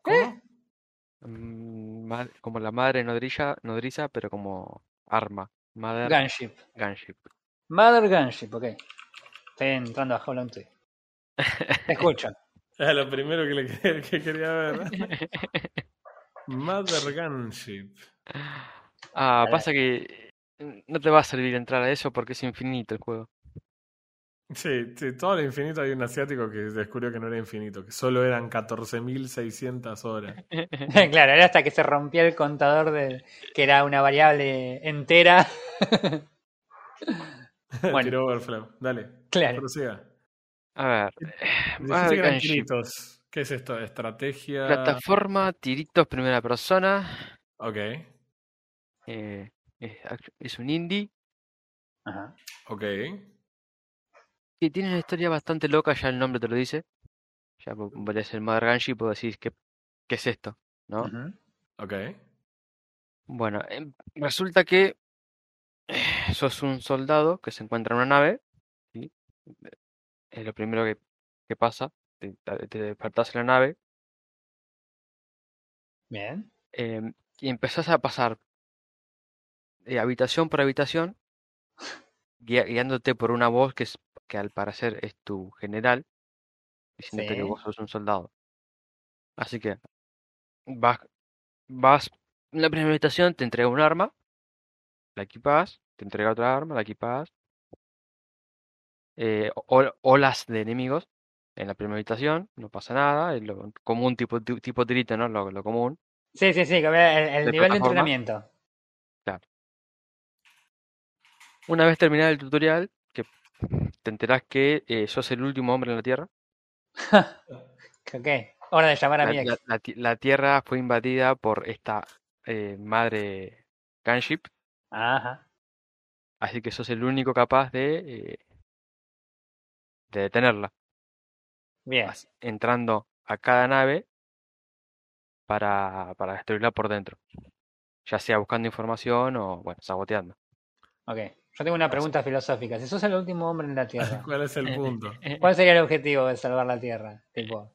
C: ¿Cómo?
B: Mm, como la madre nodriza, nodriza, pero como arma. Mother
A: Gunship.
B: Gunship.
A: Mother Gunship, ok. Estoy entrando a Hollow Tree. Te escucho. <laughs>
C: Era lo primero que, le que, que quería ver. <laughs> Mother Gunship.
B: Ah, pasa que no te va a servir entrar a eso porque es infinito el juego.
C: Sí, sí, todo el infinito hay un asiático que descubrió que no era infinito, que solo eran 14.600 horas. <laughs> <laughs>
A: claro, era hasta que se rompía el contador de que era una variable entera. <laughs> Bueno.
C: Tiró Overflow. Dale,
A: claro.
C: prosiga.
B: A ver.
C: Eran
B: Gunship.
C: tiritos. ¿Qué es esto? ¿Estrategia?
B: Plataforma, tiritos, primera persona.
C: Ok,
B: eh, es, es un indie
A: Ajá.
C: ok.
B: que tiene una historia bastante loca, ya el nombre te lo dice. Ya lees el Mother Gunship y vos decís, ¿qué, ¿qué es esto? ¿no?
A: Ujú.
C: Ok.
B: Bueno, em, resulta que eh, sos un soldado que se encuentra en una nave. ¿sí? Es lo primero que, que pasa. Te, te- te despertás en la nave
A: Bien.
B: em, y empezás a pasar de habitación por habitación, guia- guiándote por una voz que, es, que al parecer es tu general, diciéndote que vos sos un soldado. Así que vas, vas en la primera habitación, te entrega un arma, la equipas, te entrega otra arma, la equipas. Eh, olas de enemigos en la primera habitación, no pasa nada, es lo común tipo, ti- tipo tirito, ¿no? Lo, lo común.
A: Sí, sí, sí, el, el
B: ¿De
A: nivel de entrenamiento.
B: Una vez terminado el tutorial, que te enterás que eh, sos el último hombre en la Tierra. <laughs>
A: Ok, hora de llamar a
B: La,
A: mi ex.
B: la- la ti- la Tierra fue invadida por esta eh, madre gunship,
A: Ajá.
B: así que sos el único capaz de, eh, de detenerla,
A: Bien.
B: entrando a cada nave para, para destruirla por dentro, ya sea buscando información o, bueno, saboteando.
A: Ok. Yo tengo una pregunta filosófica. Si sos el último hombre en la Tierra, <laughs>
C: ¿Cuál es el punto?
A: ¿cuál sería el objetivo de salvar la Tierra? Tipo,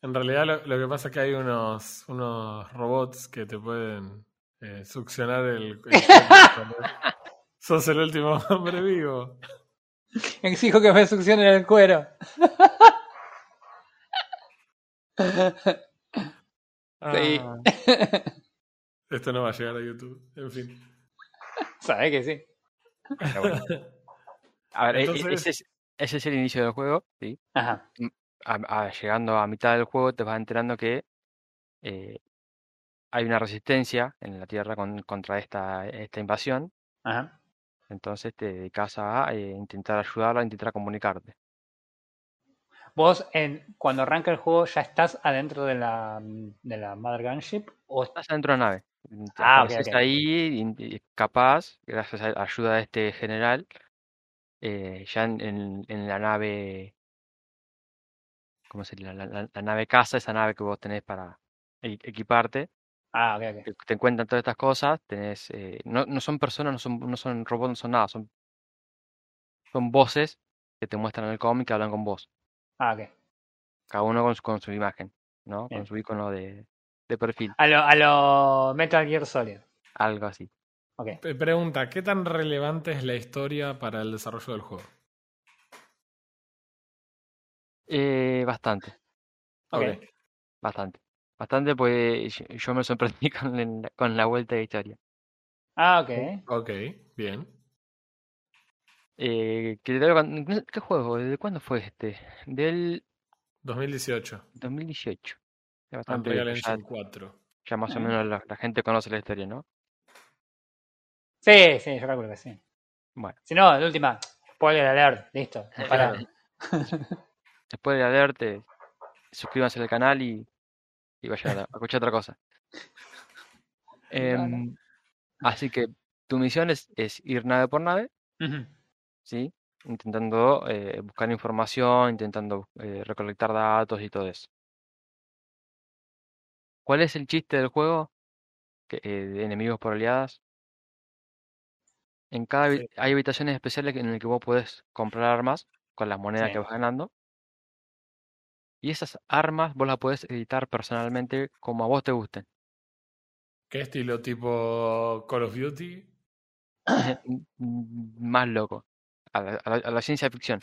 C: En realidad lo, lo que pasa es que hay unos, unos robots que te pueden eh, succionar el... el. <laughs> Sos el último hombre vivo.
A: exijo que me succionen el cuero. <laughs> Sí.
B: Ah,
C: Esto no va a llegar a YouTube. En fin.
A: Sabes que sí.
B: Pero bueno. <laughs> A ver, e- e-
C: Entonces-
B: ese es, ese es el inicio del juego, ¿sí?
A: Ajá.
B: a- a- llegando a mitad del juego te vas enterando que eh, hay una resistencia en la Tierra con- contra esta, esta invasión,
A: Ajá.
B: entonces te dedicas a eh, intentar ayudarla, a intentar comunicarte.
A: Vos, en, cuando arranca el juego, ya estás adentro de la, de la Mother Gunship. O...
B: Estás adentro de la nave, mm,
A: Ah, ok,
B: apareces
A: ok.
B: ahí, y capaz, gracias a la ayuda de este general, eh, ya en, en- en la nave, ¿cómo sería? La, la- la nave casa, esa nave que vos tenés para e- equiparte,
A: Ah, ok, ok.
B: te, te encuentran todas estas cosas, tenés, eh, no, no son personas, no son, no son robots, no son nada, son, son voces que te muestran en el cómic que hablan con vos,
A: Ah, ok.
B: cada uno con su, con su imagen, ¿no?
A: Bien.
B: Con su icono de, de perfil,
A: A lo, a lo Metal Gear Solid.
B: algo así.
C: Pregunta, ¿qué tan relevante es la historia para el desarrollo del juego?
B: Eh, bastante,
A: Ok.
C: Ok.
B: bastante. Bastante, pues yo, me sorprendí <laughs> con, el- con la vuelta de historia.
A: Ah, ok.
C: Ok, bien.
B: Eh, ¿Qué juego? ¿De cuándo fue este? Del
C: 2018.
B: 2018. Es bastante
C: Unreal
B: ya,
C: Engine 4.
B: ya más o
A: Ah.
B: menos la, la gente conoce la historia, ¿no?
A: Sí, sí, yo calculo que sí.
B: Bueno.
A: Si no, de última, spoiler alert. Listo.
B: Después de leerte, suscríbanse al canal y, y vayan a, a escuchar otra cosa. <laughs> Em, así que tu misión es, es ir nave por nave. ¿sí? Intentando eh, buscar información, intentando eh, recolectar datos y todo eso. ¿Cuál es el chiste del juego? Que, eh, de enemigos por oleadas. En cada habi-
C: Sí.
B: hay habitaciones especiales en las que vos podés comprar armas con las monedas
A: Sí.
B: que vas ganando. Y esas armas vos las podés editar personalmente como a vos te gusten.
C: ¿Qué estilo tipo Call of Duty? <clears throat>
B: Más loco. A la, a la- a la ciencia ficción.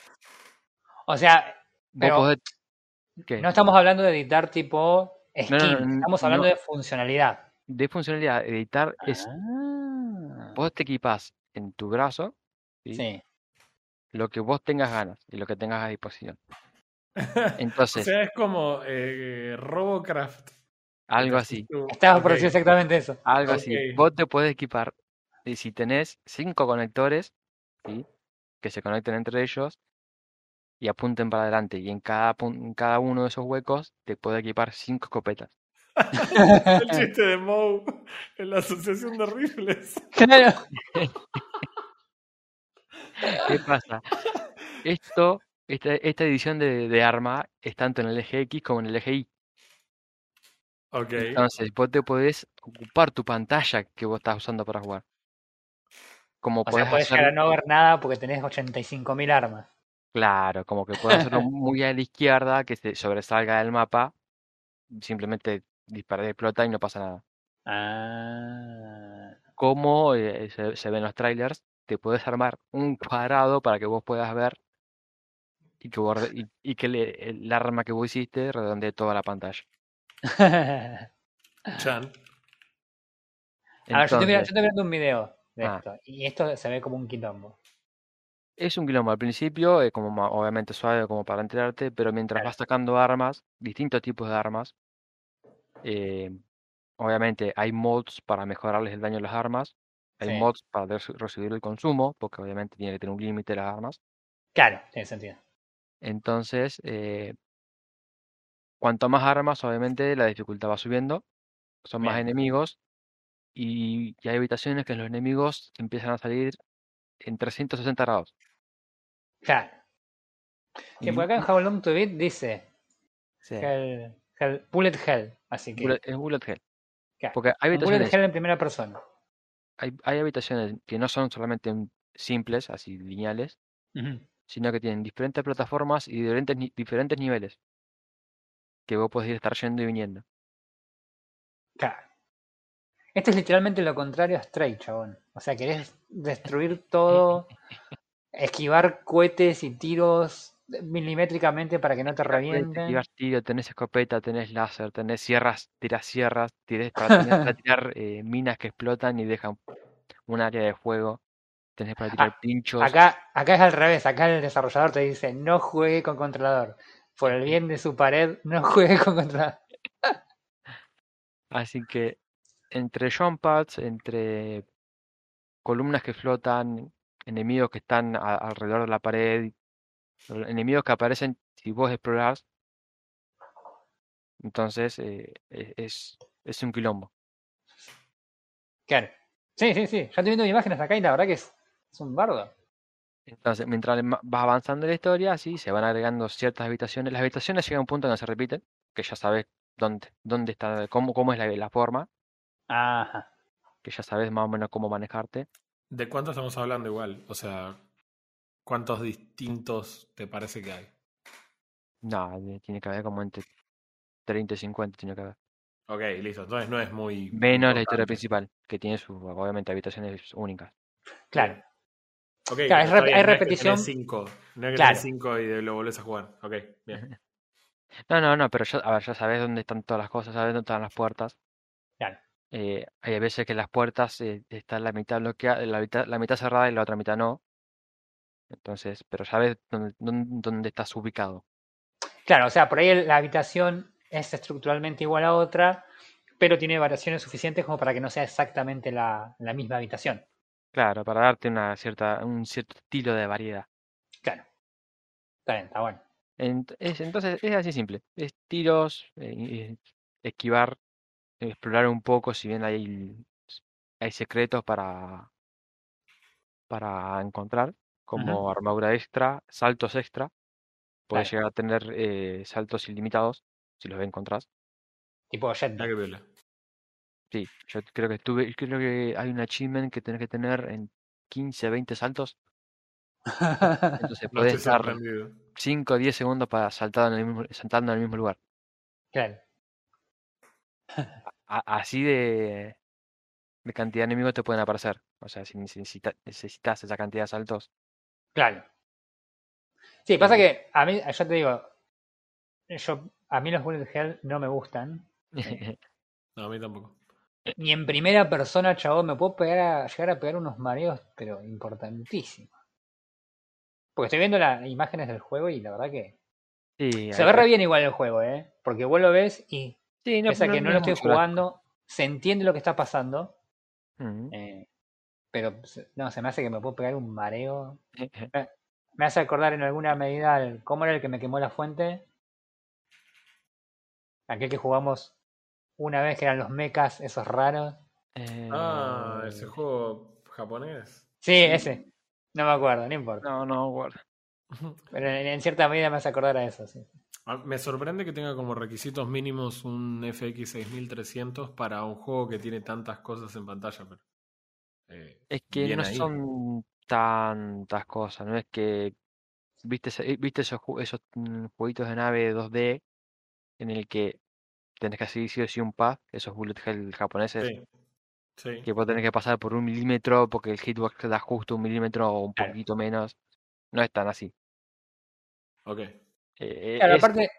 A: O sea, Pero-
B: podés. ¿Qué?
A: no estamos hablando de editar tipo skin.
B: No, no, no,
A: estamos hablando
B: no.
A: de funcionalidad.
B: De funcionalidad, editar es.
A: Ah.
B: Vos te equipás en tu brazo ¿sí?
A: Sí.
B: lo que vos tengas ganas y lo que tengas a disposición. <laughs>
C: o
B: Entonces,
C: sea, es como eh, Robocraft.
B: algo así,
C: tú-
A: Estaba por decir exactamente eso.
B: algo así. Vos te podés equipar y si tenés cinco conectores, ¿sí? que se conecten entre ellos y apunten para adelante. Y en cada, pun- en cada uno de esos huecos te puede equipar cinco escopetas. <laughs>
C: El <laughs> chiste de Moe en la asociación de rifles.
A: Claro. <laughs>
B: ¿Qué pasa? Esto, esta, esta edición de, de arma es tanto en el eje X como en el eje Y.
C: Ok.
B: Entonces, vos te podés ocupar tu pantalla que vos estás usando para jugar. Como
A: O sea,
B: podés
A: puedes llegar a no ver nada porque tenés 85.000 armas.
B: Claro, como que podés hacerlo <laughs> muy a la izquierda, que se sobresalga del mapa, simplemente disparar y explota y no pasa nada.
A: Ah.
B: Como eh, se, se ven los trailers, te puedes armar un cuadrado para que vos puedas ver y que, vos re- y, y que le- el arma que vos hiciste redondee toda la pantalla. <laughs>
C: Chan.
A: A ver, yo estoy, mirando, yo estoy un video de
B: Ah.
A: esto. Y esto se ve como un quilombo.
B: Es un quilombo al principio, eh, como obviamente suave como para enterarte, pero mientras vas sacando armas, distintos tipos de armas, eh, obviamente hay mods para mejorarles el daño a las armas, hay
A: Sí.
B: mods para reducir el consumo, porque obviamente tiene que tener un límite las armas.
A: Claro, tiene sentido.
B: Entonces, eh, cuanto más armas, obviamente la dificultad va subiendo, son más enemigos y, y hay habitaciones que los enemigos empiezan a salir en 360 grados.
A: Claro. Que por acá en How Long to Beat dice
B: sí,
A: Hell, Hell- Bullet Hell. Así que.
B: bullet- es bullet hell.
A: claro,
B: Porque hay
A: un Bullet
B: habitaciones,
A: Hell en primera persona.
B: hay, hay habitaciones que no son solamente en- simples, así lineales, sino que tienen diferentes plataformas y diferentes, diferentes niveles que vos podés estar yendo y viniendo.
A: Claro. Esto es literalmente lo contrario a Stray, chabón. O sea, querés destruir todo, <laughs> esquivar cohetes y tiros milimétricamente para que no te revienten.
B: esquivar tiro, tenés escopeta, tenés láser, tenés sierras, tirás sierras, para, tenés para <laughs> tirar eh, minas que explotan y dejan un área de fuego, tenés para tirar pinchos.
A: Acá, acá es al revés, acá el desarrollador te dice no juegue con controlador. Por el bien de su pared, no <laughs> juegue con controlador.
B: Así que entre jump pads, entre columnas que flotan, enemigos que están a- alrededor de la pared, enemigos que aparecen si vos explorás, entonces eh, e- es, es un quilombo.
A: Claro. Sí, sí, sí. Ya estoy viendo imágenes acá y la verdad que es, es un bardo.
B: Entonces, mientras vas avanzando en la historia, sí, se van agregando ciertas habitaciones. Las habitaciones llegan a un punto donde se repiten, que ya sabes dónde, dónde está, cómo, cómo es la, la forma,
A: Ajá.
B: que ya sabes más o menos cómo manejarte.
C: ¿De cuánto estamos hablando igual? O sea, ¿cuántos distintos te parece que hay?
B: No, eh, tiene que haber como entre 30 y 50, tiene que haber.
C: Ok, listo. Entonces no es muy.
B: Menos la historia principal, que tiene sus, obviamente, habitaciones únicas.
A: Claro.
C: Ok,
A: Claro, es
C: está
A: rep-
C: bien,
A: hay
C: no es que
A: repetición.
C: cinco, no es que
A: Claro.
C: cinco y lo volvés a jugar. Ok, bien. <laughs>
B: No, no, no, pero ya, a ver, ya sabes dónde están todas las cosas, sabes dónde están las puertas.
A: Claro.
B: Eh, hay veces que las puertas eh, están la mitad bloqueada, la mitad, la mitad cerrada y la otra mitad no. Entonces, pero sabes dónde, dónde, dónde estás ubicado.
A: Claro, o sea, por ahí la habitación es estructuralmente igual a otra, pero tiene variaciones suficientes como para que no sea exactamente la, la misma habitación.
B: Claro, para darte una cierta, un cierto estilo de variedad.
A: Claro. Está bien, está bueno.
B: Ent- es- entonces, es así simple. Es tiros, eh, esquivar, explorar un poco, si bien hay, hay secretos para, para encontrar, como armadura extra, saltos extra. Puedes
A: Claro.
B: llegar a tener eh, saltos ilimitados, si los encontrás.
A: Tipo jetpack.
B: Sí, yo creo que tuve, creo que hay un achievement que tenés que tener en 15, 20 saltos. Entonces <laughs>
C: No
B: podés
C: estoy
B: estar
C: sorprendido.
B: 5 o 10 segundos para saltar en el mismo, saltando en el mismo lugar.
A: claro.
B: Así de, de cantidad de enemigos te pueden aparecer. O sea, si necesita- necesitas esa cantidad de saltos.
A: Claro. Sí, pasa que a mí, yo te digo, yo, a mí los Bullet Hell no me gustan. <laughs>
C: No, a mí tampoco.
A: ni en primera persona, chabón, me puedo pegar a, llegar a pegar unos mareos, pero importantísimos. Porque estoy viendo las imágenes del juego y la verdad que
B: Sí,
A: se ve re bien igual el juego, ¿eh? Porque vos lo ves y
B: sí,
A: pese a que no lo
B: es
A: estoy jugando, se entiende lo que está pasando, eh, pero no, se me hace que me puedo pegar un mareo. <laughs> Me hace acordar en alguna medida al- cómo era el que me quemó la fuente. Aquel que jugamos una vez que eran los mechas, esos raros.
B: Eh,
C: Ah, ese juego japonés.
A: Sí, ese. No me acuerdo, no importa.
B: No, no, guarda.
A: Pero en, en cierta medida me hace acordar a eso, sí.
C: Me sorprende que tenga como requisitos mínimos un FX 6300 para un juego que tiene tantas cosas en pantalla. Pero, eh,
B: Es que no
C: ahí.
B: son tantas cosas, no es que viste ese- viste esos esos mm, jueguitos de nave 2D en el que tenés que seguir sí o sí un path, esos bullet hell japoneses,
C: sí, sí.
B: que vos tenés que pasar por un milímetro porque el hitbox te da justo un milímetro o un
A: Claro.
B: poquito menos, no es tan así.
C: Ok.
B: Eh,
A: Claro,
B: es,
A: aparte.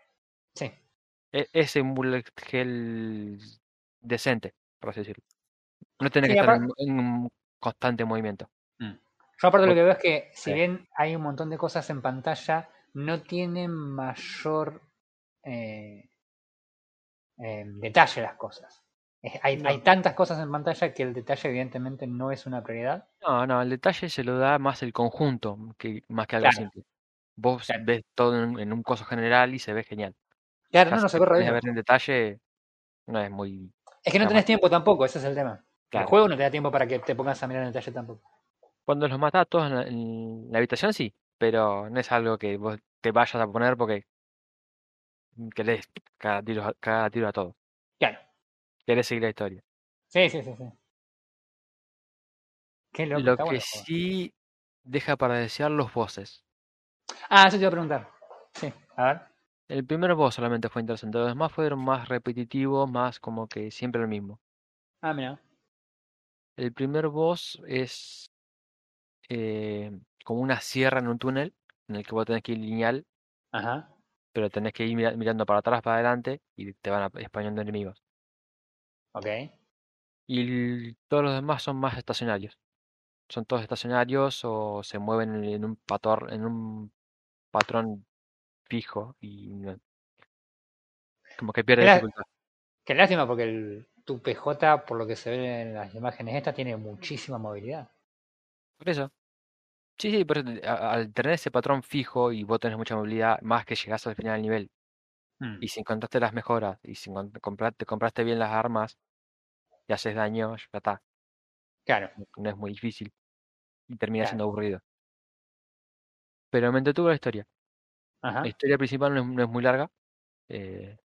A: Sí.
B: e- es un bullet hell decente, por así decirlo. No
A: Sí,
B: que estar en, en un constante movimiento.
A: Yo aparte lo que veo es que si
B: sí.
A: bien hay un montón de cosas en pantalla, no tienen mayor eh, eh, detalle las cosas. Es- hay,
C: No.
A: hay tantas cosas en pantalla que el detalle evidentemente no es una prioridad.
B: No, no, el detalle se lo da más el conjunto que, más que algo
A: Claro.
B: simple. Vos
A: Claro.
B: ves todo en, en un coso general y se ve genial.
A: Claro,
B: Ya
A: no, no se ve re
B: ver en detalle, no es muy...
A: Es que no tenés tiempo tampoco, ese es el tema.
B: Claro.
A: El juego no te da tiempo para que te pongas a mirar en detalle tampoco.
B: Cuando los matás todos en la, en la habitación, sí, pero no es algo que vos te vayas a poner porque querés cada tiro, cada tiro a todo.
A: Claro.
B: Querés seguir la historia.
A: Sí, sí, sí, sí. Qué loco,
B: Lo que
A: bueno
B: sí deja para desear los bosses.
A: Ah, eso te iba a preguntar. Sí, a ver.
B: El primer boss solamente fue interesante, los demás fueron más repetitivos, más como que siempre lo mismo.
A: Ah, mira.
B: El primer boss es eh, como una sierra en un túnel, en el que vos tenés que ir lineal,
A: Ajá.
B: pero tenés que ir mira- mirando para atrás, para adelante, y te van españando enemigos.
A: Ok.
B: Y el- todos los demás son más estacionarios. Son todos estacionarios o se mueven en un pator, en un patrón fijo y como que pierde dificultad.
A: Qué lástima porque el, tu PJ, por lo que se ve en las imágenes estas, tiene muchísima movilidad.
B: Por eso. Sí, sí, por eso, a- al tener ese patrón fijo y vos tenés mucha movilidad, más que llegás al final del nivel,
A: Mm.
B: y si encontraste las mejoras, y si compraste, compraste bien las armas, y haces daño, ya está.
A: Claro.
B: No es muy difícil. Y termina
A: Claro.
B: siendo aburrido. Pero me entretuvo la historia.
A: Ajá.
B: La historia principal no es, no es muy larga. eh,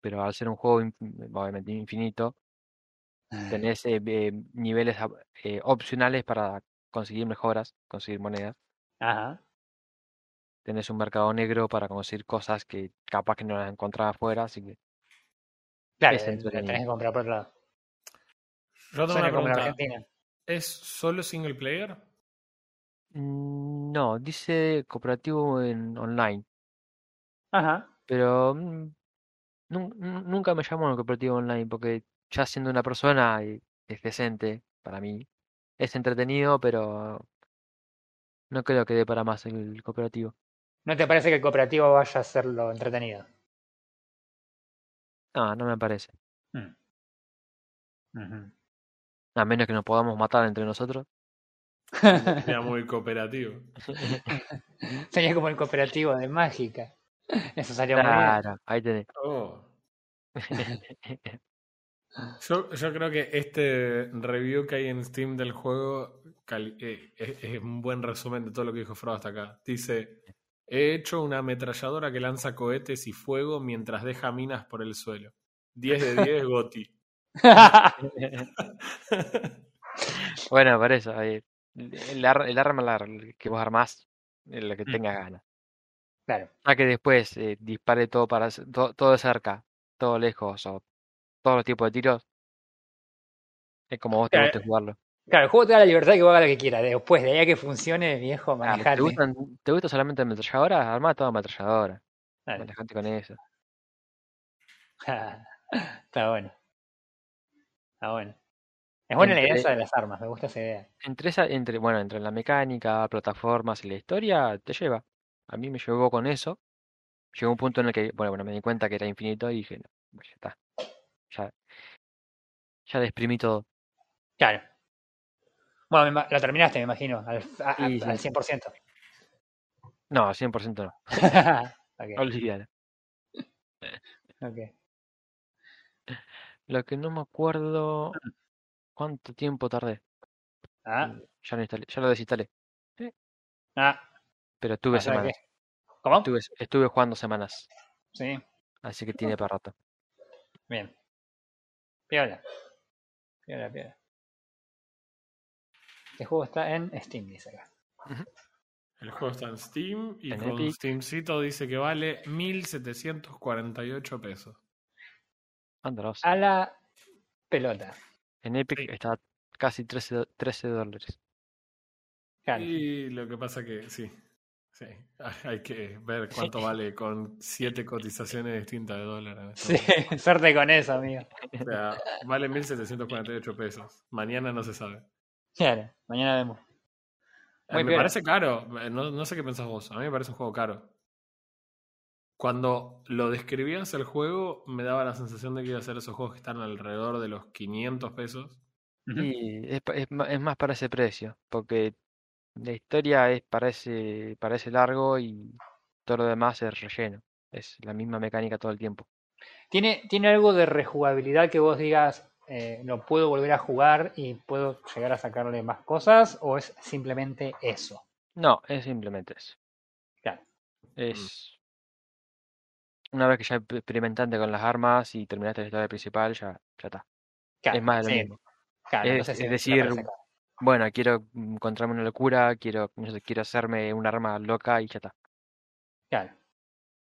B: pero al ser un juego in- obviamente infinito, tenés eh, eh, niveles ab- eh, opcionales para conseguir mejoras, conseguir monedas.
A: Ajá.
B: Tenés un mercado negro para conseguir cosas que capaz que no las encontrás afuera, así que
A: Claro, tenés que comprar por otro lado.
C: Yo tengo una pregunta.
A: Argentina.
C: ¿Es solo single player?
B: Mm, no, dice cooperativo en online,
A: Ajá.
B: pero mm, nun- nun- nunca me llamó el cooperativo online porque ya siendo una persona eh, es decente para mí. Es entretenido, pero no creo que dé para más el cooperativo.
A: ¿No te parece que el cooperativo vaya a ser lo entretenido?
B: No, no me parece.
A: Mm. Ujú.
B: A menos que nos podamos matar entre nosotros.
C: Era muy cooperativo. <laughs>
A: Sería como el cooperativo de mágica. Eso salió muy.
B: Claro, ahí tenés.
C: Oh. Yo, yo creo que este review que hay en Steam del juego cali- eh, es, es un buen resumen de todo lo que dijo Frodo hasta acá. Dice, he hecho una ametralladora que lanza cohetes y fuego mientras deja minas por el suelo. 10 de 10 Goti. <laughs> <laughs>
B: Bueno, por eso. eh, El, ar- el arma la- que vos armás, la que
A: Mm.
B: tengas ganas.
A: claro.
B: A que después eh, dispare todo para to- todo de cerca, todo lejos, o todos los tipos de tiros. Es como vos te
A: Claro.
B: guste jugarlo.
A: Claro, el juego te da la libertad que vos hagas lo que quieras. Después, de ahí que funcione, viejo,
B: Ah, ¿te,
A: manejate.
B: gustan, ¿Te gusta solamente ametralladora? Armá toda ametralladora.
A: Claro.
B: Manejate con eso. <laughs>
A: Está bueno. Ah, bueno. Es buena la idea esa de las armas, me gusta esa idea.
B: Entre esa, entre, bueno, entre la mecánica, plataformas y la historia, te lleva. A mí me llevó con eso. Llegó un punto en el que, bueno, bueno, me di cuenta que era infinito y dije, no, ya está. Ya, ya le exprimí todo.
A: Claro. Bueno, lo terminaste, me imagino, al, a-
B: sí.
A: al 100%.
B: No, 100% no. <laughs>
A: ok,
B: Olvídalo.
A: ok.
B: Lo que no me acuerdo cuánto tiempo tardé.
A: Ah,
B: Ya lo instalé, ya lo desinstalé.
A: ah,
B: Pero tuve
A: o sea que-
B: semanas.
A: ¿Cómo?
B: Estuve, estuve jugando semanas.
A: Sí,
B: Así que tiene para rato.
A: bien. Piola. Piola, piola. Este juego está en Steam, dice acá.
C: El juego está en Steam y
B: En
C: con
B: Epic.
C: Steamcito dice que vale 1.748 pesos.
B: Andaros.
A: A la pelota.
B: En Epic
C: Sí.
B: está casi 13, do- 13 dólares.
A: Claro.
C: Y lo que pasa que sí, sí, <laughs> hay que ver cuánto vale con siete cotizaciones distintas de dólar. en este
A: Sí,
C: momento. <laughs>
A: suerte con eso, amigo. <laughs>
C: O sea, vale 1.748 pesos. Mañana no se sabe.
A: Claro, mañana vemos.
C: Eh,
A: Muy
C: me parece caro. eh, No, no sé qué pensás vos. A mí me parece un juego caro. Cuando lo describías el juego, me daba la sensación de que iba a ser esos juegos que están alrededor de los 500 pesos.
B: Y es, más para ese precio, porque la historia es parece, parece largo y todo lo demás es relleno. Es la misma mecánica todo el tiempo.
A: ¿Tiene, ¿Tiene algo de rejugabilidad que vos digas, eh, lo puedo volver a jugar y puedo llegar a sacarle más cosas? ¿O es simplemente eso?
B: No, es simplemente eso.
A: Claro.
B: Es una vez que ya exp- experimentaste con las armas y terminaste la historia principal, ya, ya está.
A: Claro,
B: Es más de lo
A: sí,
B: mismo.
A: claro,
B: Es- decir. Bueno, quiero encontrarme una locura, quiero, no sé, quiero hacerme un arma loca y ya está.
A: Claro.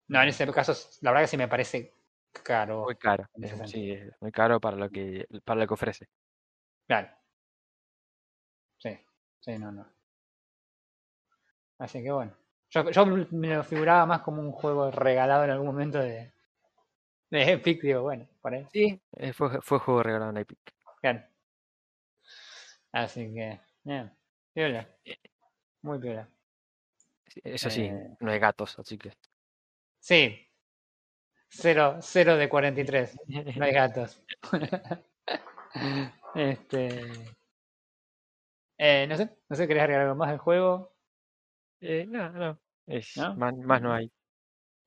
A: No, en ese caso, la verdad que sí me parece caro.
B: Muy caro. sí, es muy caro para lo que, para lo que ofrece.
A: Claro. Sí, sí, no, no. Así que bueno. Yo, yo me lo figuraba más como un juego regalado en algún momento de, de Epic, digo, bueno, por ahí.
B: Sí, eh, fue, fue juego regalado en Epic.
A: Claro. Así que, bien. Piola. Muy piola.
B: Eso sí,
A: Eh.
B: no hay gatos, así que.
A: Sí. Cero, cero de 43. No hay gatos. <laughs> este. Eh, no sé, no sé, ¿querés agregar algo más del juego?
B: Eh, no, no. Es,
A: ¿No?
B: Más, más no hay.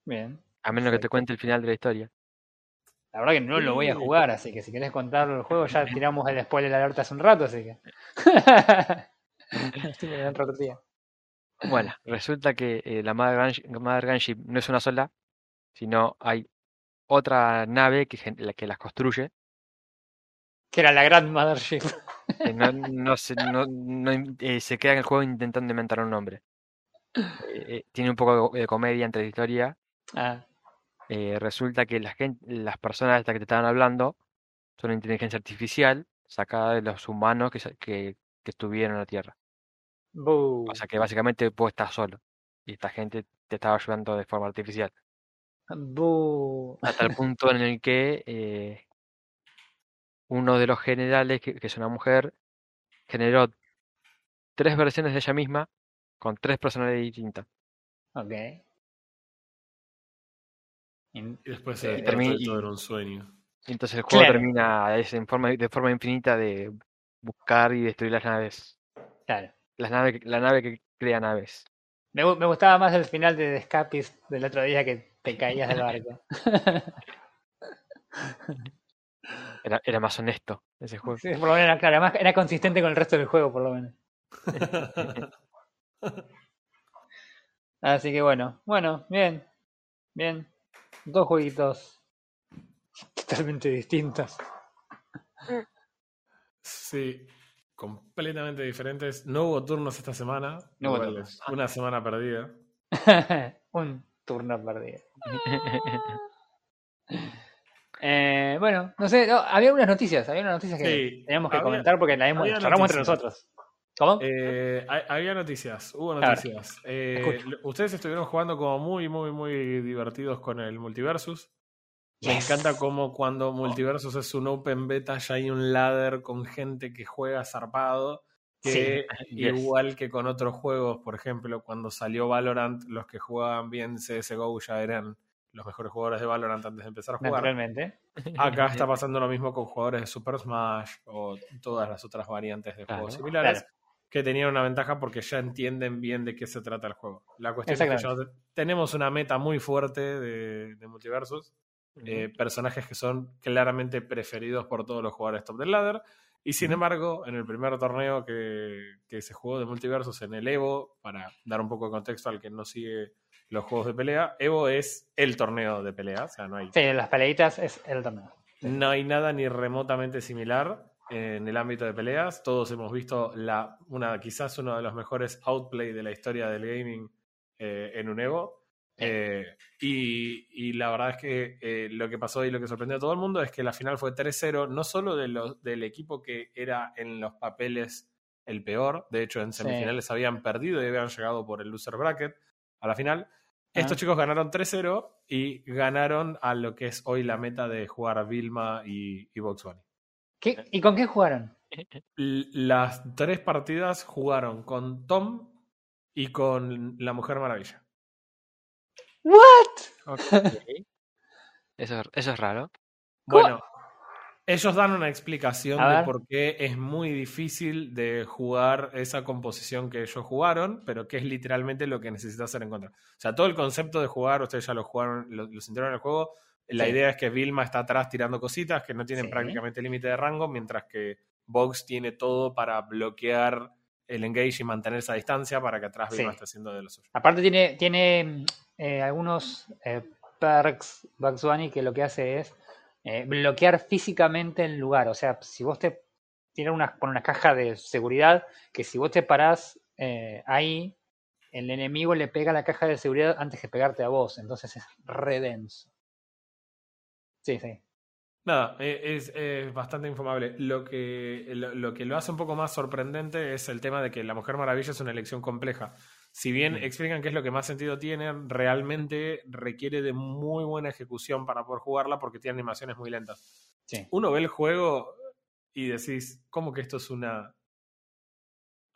A: Bien.
B: A menos que te cuente el final de la historia.
A: La verdad que no lo voy a jugar, así que si querés contarlo el juego, ya <laughs> tiramos el spoiler alerta hace un rato, así que. <laughs>
B: Bueno, resulta que eh, la Mother, Gunship, no es una sola, sino hay otra nave que, la que las construye.
A: Que era la gran Mothership.
B: que no, <laughs> no se, no, no eh, se queda en el juego intentando inventar un nombre. Eh, eh, tiene un poco de, de comedia entre la historia.
A: Ah,
B: Eh, resulta que la las personas estas que te estaban hablando son inteligencia artificial sacada de los humanos que, que, que estuvieron en la Tierra. O sea que básicamente vos estás solo. Y esta gente te estaba ayudando de forma artificial. Hasta el <laughs> punto en el que eh, uno de los generales, que, que es una mujer, generó tres versiones de ella misma con tres personalidades distintas.
A: Ok.
C: Y después
A: Sí,
C: se
B: y
C: todo era un sueño.
B: Y entonces el juego
A: Claro.
B: termina es en forma, de forma infinita de buscar y destruir las naves.
A: Claro.
B: Las naves la nave que crea naves.
A: Me, gu- me gustaba más el final de The Escapist del otro día que te caías del barco. <laughs>
B: Era, era más honesto ese juego.
A: Sí, por lo menos era, claro, además era consistente con el resto del juego, por lo menos. <laughs> Así que bueno, bueno, bien, bien. Dos jueguitos totalmente distintos.
C: Sí, completamente diferentes. No hubo turnos esta semana.
A: No hubo
C: igual
A: turnos.
C: es Una semana perdida. <laughs>
A: Un turno perdido. <laughs> Eh, bueno, no sé, no, había unas noticias, había unas noticias que
C: Sí,
A: teníamos que
C: había-
A: comentar porque las hemos charlamos entre nosotros. ¿Cómo?
C: Eh, había noticias, hubo noticias. Eh, ustedes estuvieron jugando como muy, muy, muy divertidos con el Multiversus. Me encanta como cuando Multiversus es un open beta, ya hay un ladder con gente que juega zarpado. Que <laughs>
B: Yes.
C: igual que con otros juegos, por ejemplo, cuando salió Valorant, los que jugaban bien CSGO ya eran los mejores jugadores de Valorant antes de empezar a jugar.
A: Naturalmente.
C: Acá está <laughs> pasando lo mismo con jugadores de Super Smash o todas las otras variantes de
B: Claro,
C: juegos similares
A: claro.
C: Que tenían una ventaja porque ya entienden bien de qué se trata el juego. La cuestión es que ya tenemos una meta muy fuerte de, de multiversos, eh, personajes que son claramente preferidos por todos los jugadores top del ladder. Y sin embargo, en el primer torneo que, que se jugó de multiversos en el Evo, para dar un poco de contexto al que no sigue los juegos de pelea, Evo es el torneo de pelea, o sea, no hay
A: Sí, las peleitas es el torneo.
C: no hay nada ni remotamente similar en el ámbito de peleas. Todos hemos visto la, una, quizás uno de los mejores outplay de la historia del gaming eh, en un Evo. Eh, y, y la verdad es que eh, lo que pasó y lo que sorprendió a todo el mundo es que la final fue 3-0, no solo de los, del equipo que era en los papeles el peor, de hecho en
A: Sí.
C: semifinales habían perdido y habían llegado por el loser bracket a la final. Estos
A: Ah.
C: chicos ganaron 3-0 y ganaron a lo que es hoy la meta de jugar Vilma y, y Box Bunny.
A: ¿Qué- ¿Y con qué jugaron?
C: Las tres partidas jugaron con Tom y con la Mujer Maravilla.
A: ¿What?
B: Ok. Eso, eso es raro.
A: ¿Cómo?
C: Bueno, ellos dan una explicación de por qué es muy difícil de jugar esa composición que ellos jugaron, pero que es literalmente lo que necesita hacer en contra. O sea, todo el concepto de jugar, ustedes ya lo jugaron, lo, lo sintieron en el juego. La
A: Sí.
C: idea es que Vilma está atrás tirando cositas que no tienen
A: Sí.
C: prácticamente límite de rango, mientras que Vox tiene todo para bloquear el engage y mantener esa distancia para que atrás Vilma
A: Sí.
C: esté haciendo de lo suyo.
A: Aparte tiene, tiene eh, algunos eh, perks Bugs Bunny que lo que hace es eh, bloquear físicamente el lugar. O sea, si vos te tiene una, con una caja de seguridad que si vos te parás ahí, el enemigo le pega la caja de seguridad antes que pegarte a vos. Entonces es re denso. Sí, sí.
C: Nada, eh, es, es bastante infumable. Lo que, lo, lo que lo hace un poco más sorprendente es el tema de que la Mujer Maravilla es una elección compleja. Si bien explican qué es lo que más sentido tiene, realmente requiere de muy buena ejecución para poder jugarla porque tiene animaciones muy lentas.
A: sí.
C: Uno ve el juego y decís, ¿cómo que esto es una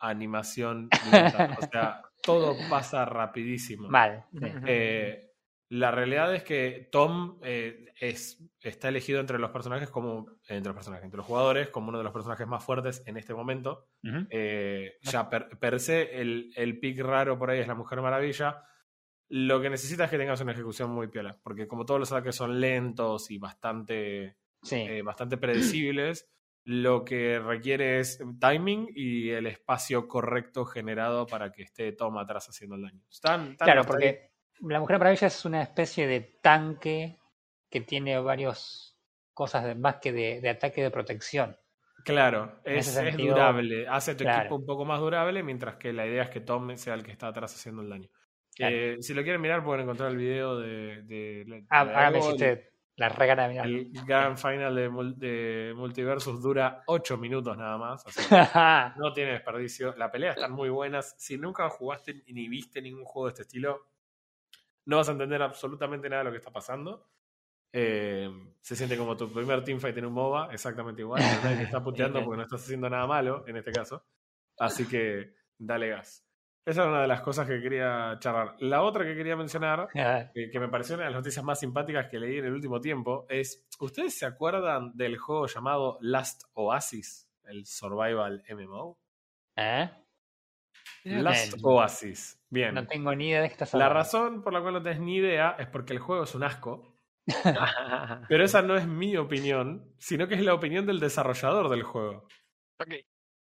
C: animación lenta? O sea, todo pasa rapidísimo.
A: Mal. sí.
C: Eh, la realidad es que Tom eh, es, está elegido entre los personajes como. Entre los personajes, entre los jugadores, como uno de los personajes más fuertes en este momento. Eh, ya per, per se, el, el pick raro por ahí es la Mujer Maravilla. Lo que necesita es que tengas una ejecución muy piola. Porque como todos los ataques son lentos y bastante,
A: Sí.
C: eh, bastante predecibles, lo que requiere es timing y el espacio correcto generado para que esté Tom atrás haciendo el daño. Están,
A: Claro, porque la Mujer Maravilla es una especie de tanque que tiene varias cosas de- más que de, de ataque de protección.
C: Claro, es, durable, hace tu
A: claro.
C: equipo un poco más durable, mientras que la idea es que Tom sea el que está atrás haciendo el daño.
A: Claro.
C: Eh, si lo quieren mirar, pueden encontrar el video de, de,
A: Ah, ahora me hiciste la regana de mirar.
C: El Grand Final de, mul- de Multiversus dura 8 minutos nada más, así <laughs> que no tiene desperdicio. La pelea están muy buenas. Si nunca jugaste ni viste ningún juego de este estilo, no vas a entender absolutamente nada de lo que está pasando. Eh, se siente como tu primer teamfight en un MOBA, exactamente igual. Nadie te está <laughs> puteando porque no estás haciendo nada malo en este caso. Así que dale gas. Esa era una de las cosas que quería charlar. La otra que quería mencionar <laughs>
A: Ah,
C: que, me pareció una de las noticias más simpáticas que leí en el último tiempo es, ¿ustedes se acuerdan del juego llamado Last Oasis? El Survival MMO.
A: ¿Eh?
C: Last. Oasis. Bien.
A: No tengo ni idea de qué estás
C: La
A: hablando.
C: razón por la cual no tenés ni idea es porque el juego es un asco. <laughs> Pero esa no es mi opinión, sino que es la opinión del desarrollador del juego.
B: ok.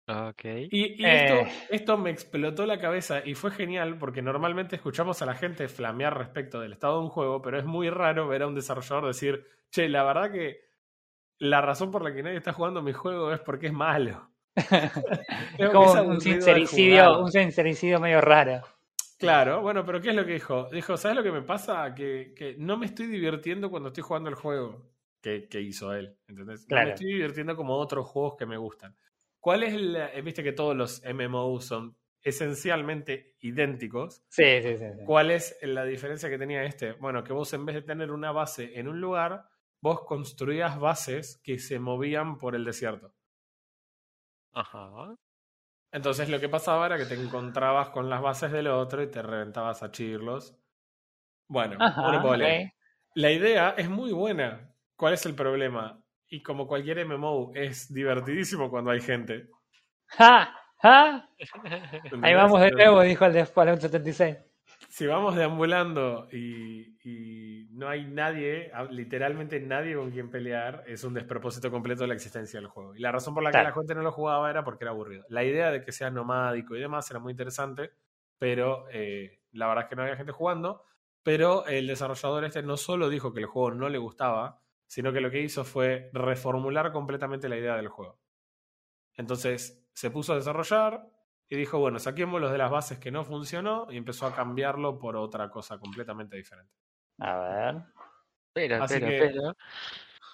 B: Ok.
C: Y, y
A: Eh.
C: esto, esto me explotó la cabeza y fue genial porque normalmente escuchamos a la gente flamear respecto del estado de un juego, pero es muy raro ver a un desarrollador decir, che, la verdad que la razón por la que nadie está jugando mi juego es porque es malo. <laughs> <laughs>
A: Es como un sincericidio, un sincericidio medio raro.
C: Claro, bueno, pero ¿qué es lo que dijo? Dijo, ¿sabes lo que me pasa? Que, que no me estoy divirtiendo cuando estoy jugando el juego que, que hizo él, ¿entendés? No
A: Claro.
C: me estoy divirtiendo como otros juegos que me gustan. ¿Cuál es la... eh, Viste que todos los MMOs son esencialmente idénticos.
A: Sí, sí, sí. sí.
C: ¿Cuál es la diferencia que tenía este? Bueno, que vos en vez de tener una base en un lugar, vos construías bases que se movían por el desierto.
B: Ajá.
C: Entonces lo que pasaba era que te encontrabas con las bases del otro y te reventabas a chirlos. Bueno,
A: Ajá.
C: La idea es muy buena. ¿Cuál es el problema? Y como cualquier MMO, es divertidísimo cuando hay gente.
A: ¡Ja! ¡Ja! <laughs> Ahí vamos de nuevo, dijo el de Fallout 76.
C: Si vamos deambulando y, y no hay nadie, literalmente nadie con quien pelear, es un despropósito completo de la existencia del juego. Y la razón por la que la gente no lo jugaba era porque era aburrido. La idea de que sea nomádico y demás era muy interesante, pero eh, la verdad es que no había gente jugando. Pero el desarrollador este no solo dijo que el juego no le gustaba, sino que lo que hizo fue reformular completamente la idea del juego. Entonces se puso a desarrollar y dijo, bueno, saquemos los de las bases que no funcionó y empezó a cambiarlo por otra cosa completamente diferente.
A: A ver.
B: Pero,
C: Así
B: pero,
C: que-
B: pero.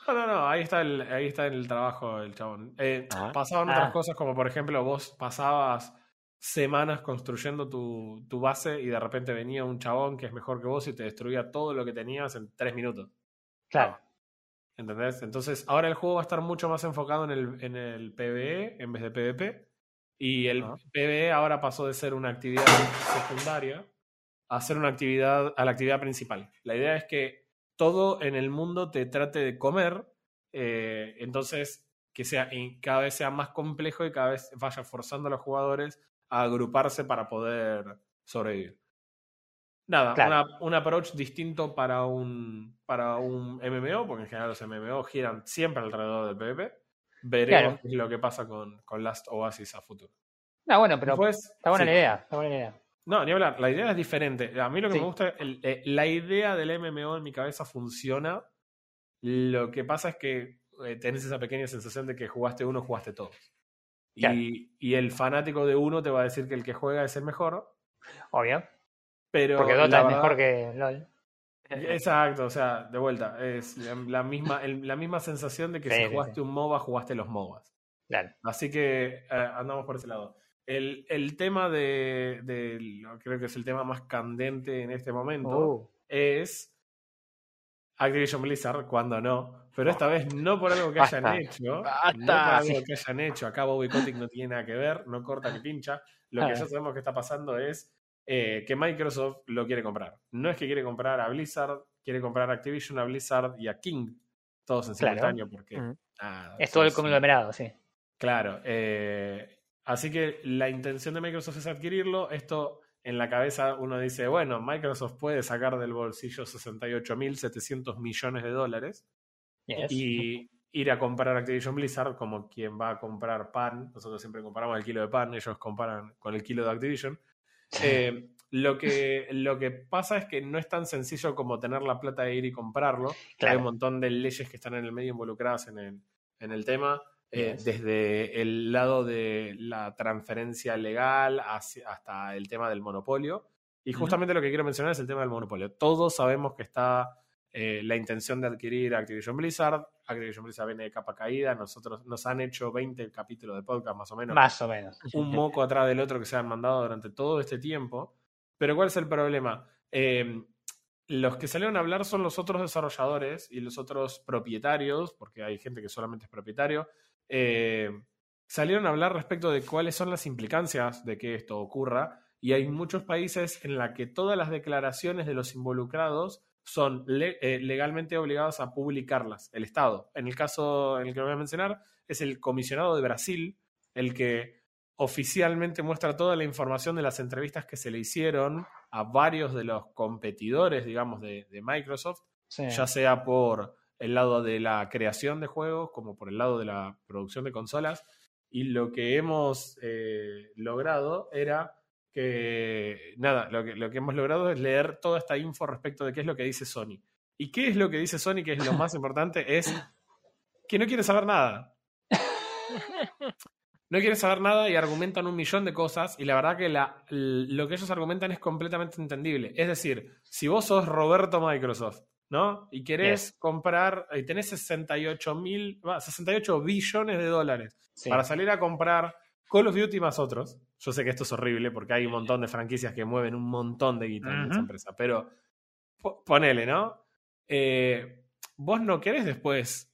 C: No, no, no, ahí está el, ahí está el trabajo del chabón. Eh,
B: Ah.
C: Pasaban
A: Ah.
C: otras cosas como, por ejemplo, vos pasabas semanas construyendo tu, tu base y de repente venía un chabón que es mejor que vos y te destruía todo lo que tenías en tres minutos.
A: Claro.
C: ¿Entendés? Entonces, ahora el juego va a estar mucho más enfocado en el, en el PvE en vez de PvP. Y el
B: Ah.
C: PvE ahora pasó de ser una actividad secundaria a ser una actividad, a la actividad principal. La idea es que todo en el mundo te trate de comer, eh, entonces que sea cada vez sea más complejo y cada vez vaya forzando a los jugadores a agruparse para poder sobrevivir. Nada,
A: Claro.
C: una- un approach distinto para un, para un MMO, porque en general los MMO giran siempre alrededor del PvP. Veremos
A: Claro.
C: lo que pasa con, con Last Oasis a futuro.
A: No, bueno, pero
C: Después,
A: está buena
C: sí.
A: la idea. Está buena la idea.
C: No, ni hablar, la idea es diferente. A mí lo que
A: Sí.
C: me gusta, el- eh, la idea del MMO en mi cabeza funciona. Lo que pasa es que eh, tenés esa pequeña sensación de que jugaste uno, jugaste todos.
A: Claro.
C: Y, y el fanático de uno te va a decir que el que juega es el mejor,
A: Obvio.
C: pero.
A: Porque Dota es mejor que LOL. <laughs>
C: Exacto, o sea, de vuelta, es la, la misma, el- la misma sensación de que
A: Sí,
C: si jugaste
A: sí.
C: un MOBA, jugaste los MOBAs.
A: Claro.
C: Así que eh, andamos por ese lado. El, el tema de, de lo- creo que es el tema más candente en este momento,
A: Uh,
C: es Activision Blizzard, cuando no, pero esta vez no por algo que
B: Basta.
C: hayan hecho,
B: Basta.
C: no por algo que hayan hecho, acá Bobby Kotick no tiene nada que ver, no corta ni pincha, lo que
A: Ah.
C: ya sabemos que está pasando es eh, que Microsoft lo quiere comprar. No es que quiere comprar a Blizzard, quiere comprar a Activision, a Blizzard y a King, todos en
A: Claro.
C: simultáneo, porque...
A: Es todo el conglomerado, sí.
C: Claro. eh, así que la intención de Microsoft es adquirirlo. Esto en la cabeza uno dice, bueno, Microsoft puede sacar del bolsillo 68.700 millones de dólares
A: Yes.
C: y ir a comprar Activision Blizzard como quien va a comprar pan. Nosotros siempre comparamos el kilo de pan, ellos comparan con el kilo de Activision. Eh, lo, que, lo que pasa es que no es tan sencillo como tener la plata de ir y comprarlo.
A: Claro.
C: Hay un montón de leyes que están en el medio involucradas en el, en el tema. eh,
A: Yes.
C: desde el lado de la transferencia legal hacia- hasta el tema del monopolio. Y justamente lo que quiero mencionar es el tema del monopolio. Todos sabemos que está eh, la intención de adquirir Activision Blizzard. Activision Blizzard viene de capa caída. Nosotros nos han hecho 20 capítulos de podcast más o menos
A: Más o menos.
C: un <laughs> moco atrás del otro que se han mandado durante todo este tiempo. Pero ¿cuál es el problema? Eh, los que salieron a hablar son los otros desarrolladores y los otros propietarios, porque hay gente que solamente es propietario, eh, salieron a hablar respecto de cuáles son las implicancias de que esto ocurra. Y hay muchos países en la que todas las declaraciones de los involucrados son le- eh, legalmente obligados a publicarlas, el Estado. En el caso en el que voy a mencionar, es el comisionado de Brasil, el que oficialmente muestra toda la información de las entrevistas que se le hicieron a varios de los competidores, digamos, de, de Microsoft,
A: Sí.
C: ya sea por el lado de la creación de juegos como por el lado de la producción de consolas. Y lo que hemos eh, logrado era que, nada, lo que, lo que hemos logrado es leer toda esta info respecto de qué es lo que dice Sony. ¿Y qué es lo que dice Sony? Que es lo más importante, es que no quiere saber nada. <laughs> No quiere saber nada y argumentan un millón de cosas y la verdad que la, lo que ellos argumentan es completamente entendible. Es decir, si vos sos Roberto Microsoft, ¿no? Y querés comprar, y tenés 68 mil, va, 68 billones de dólares
A: Sí.
C: para salir a comprar Call of Duty más otros. Yo sé que esto es horrible porque hay un montón de franquicias que mueven un montón de guita en esa empresa, pero po- ponele, ¿no? Eh, vos no querés después,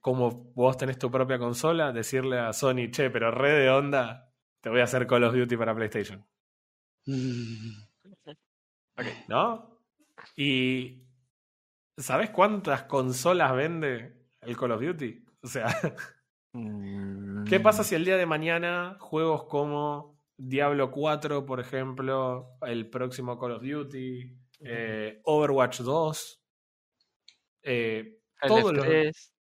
C: como vos tenés tu propia consola, decirle a Sony, che, pero re de onda, te voy a hacer Call of Duty para PlayStation. ¿No? Y ¿sabes cuántas consolas vende el Call of Duty? O sea, <laughs> ¿qué pasa si el día de mañana juegos como Diablo 4, por ejemplo, el próximo Call of Duty, eh, Overwatch 2, eh, todos los,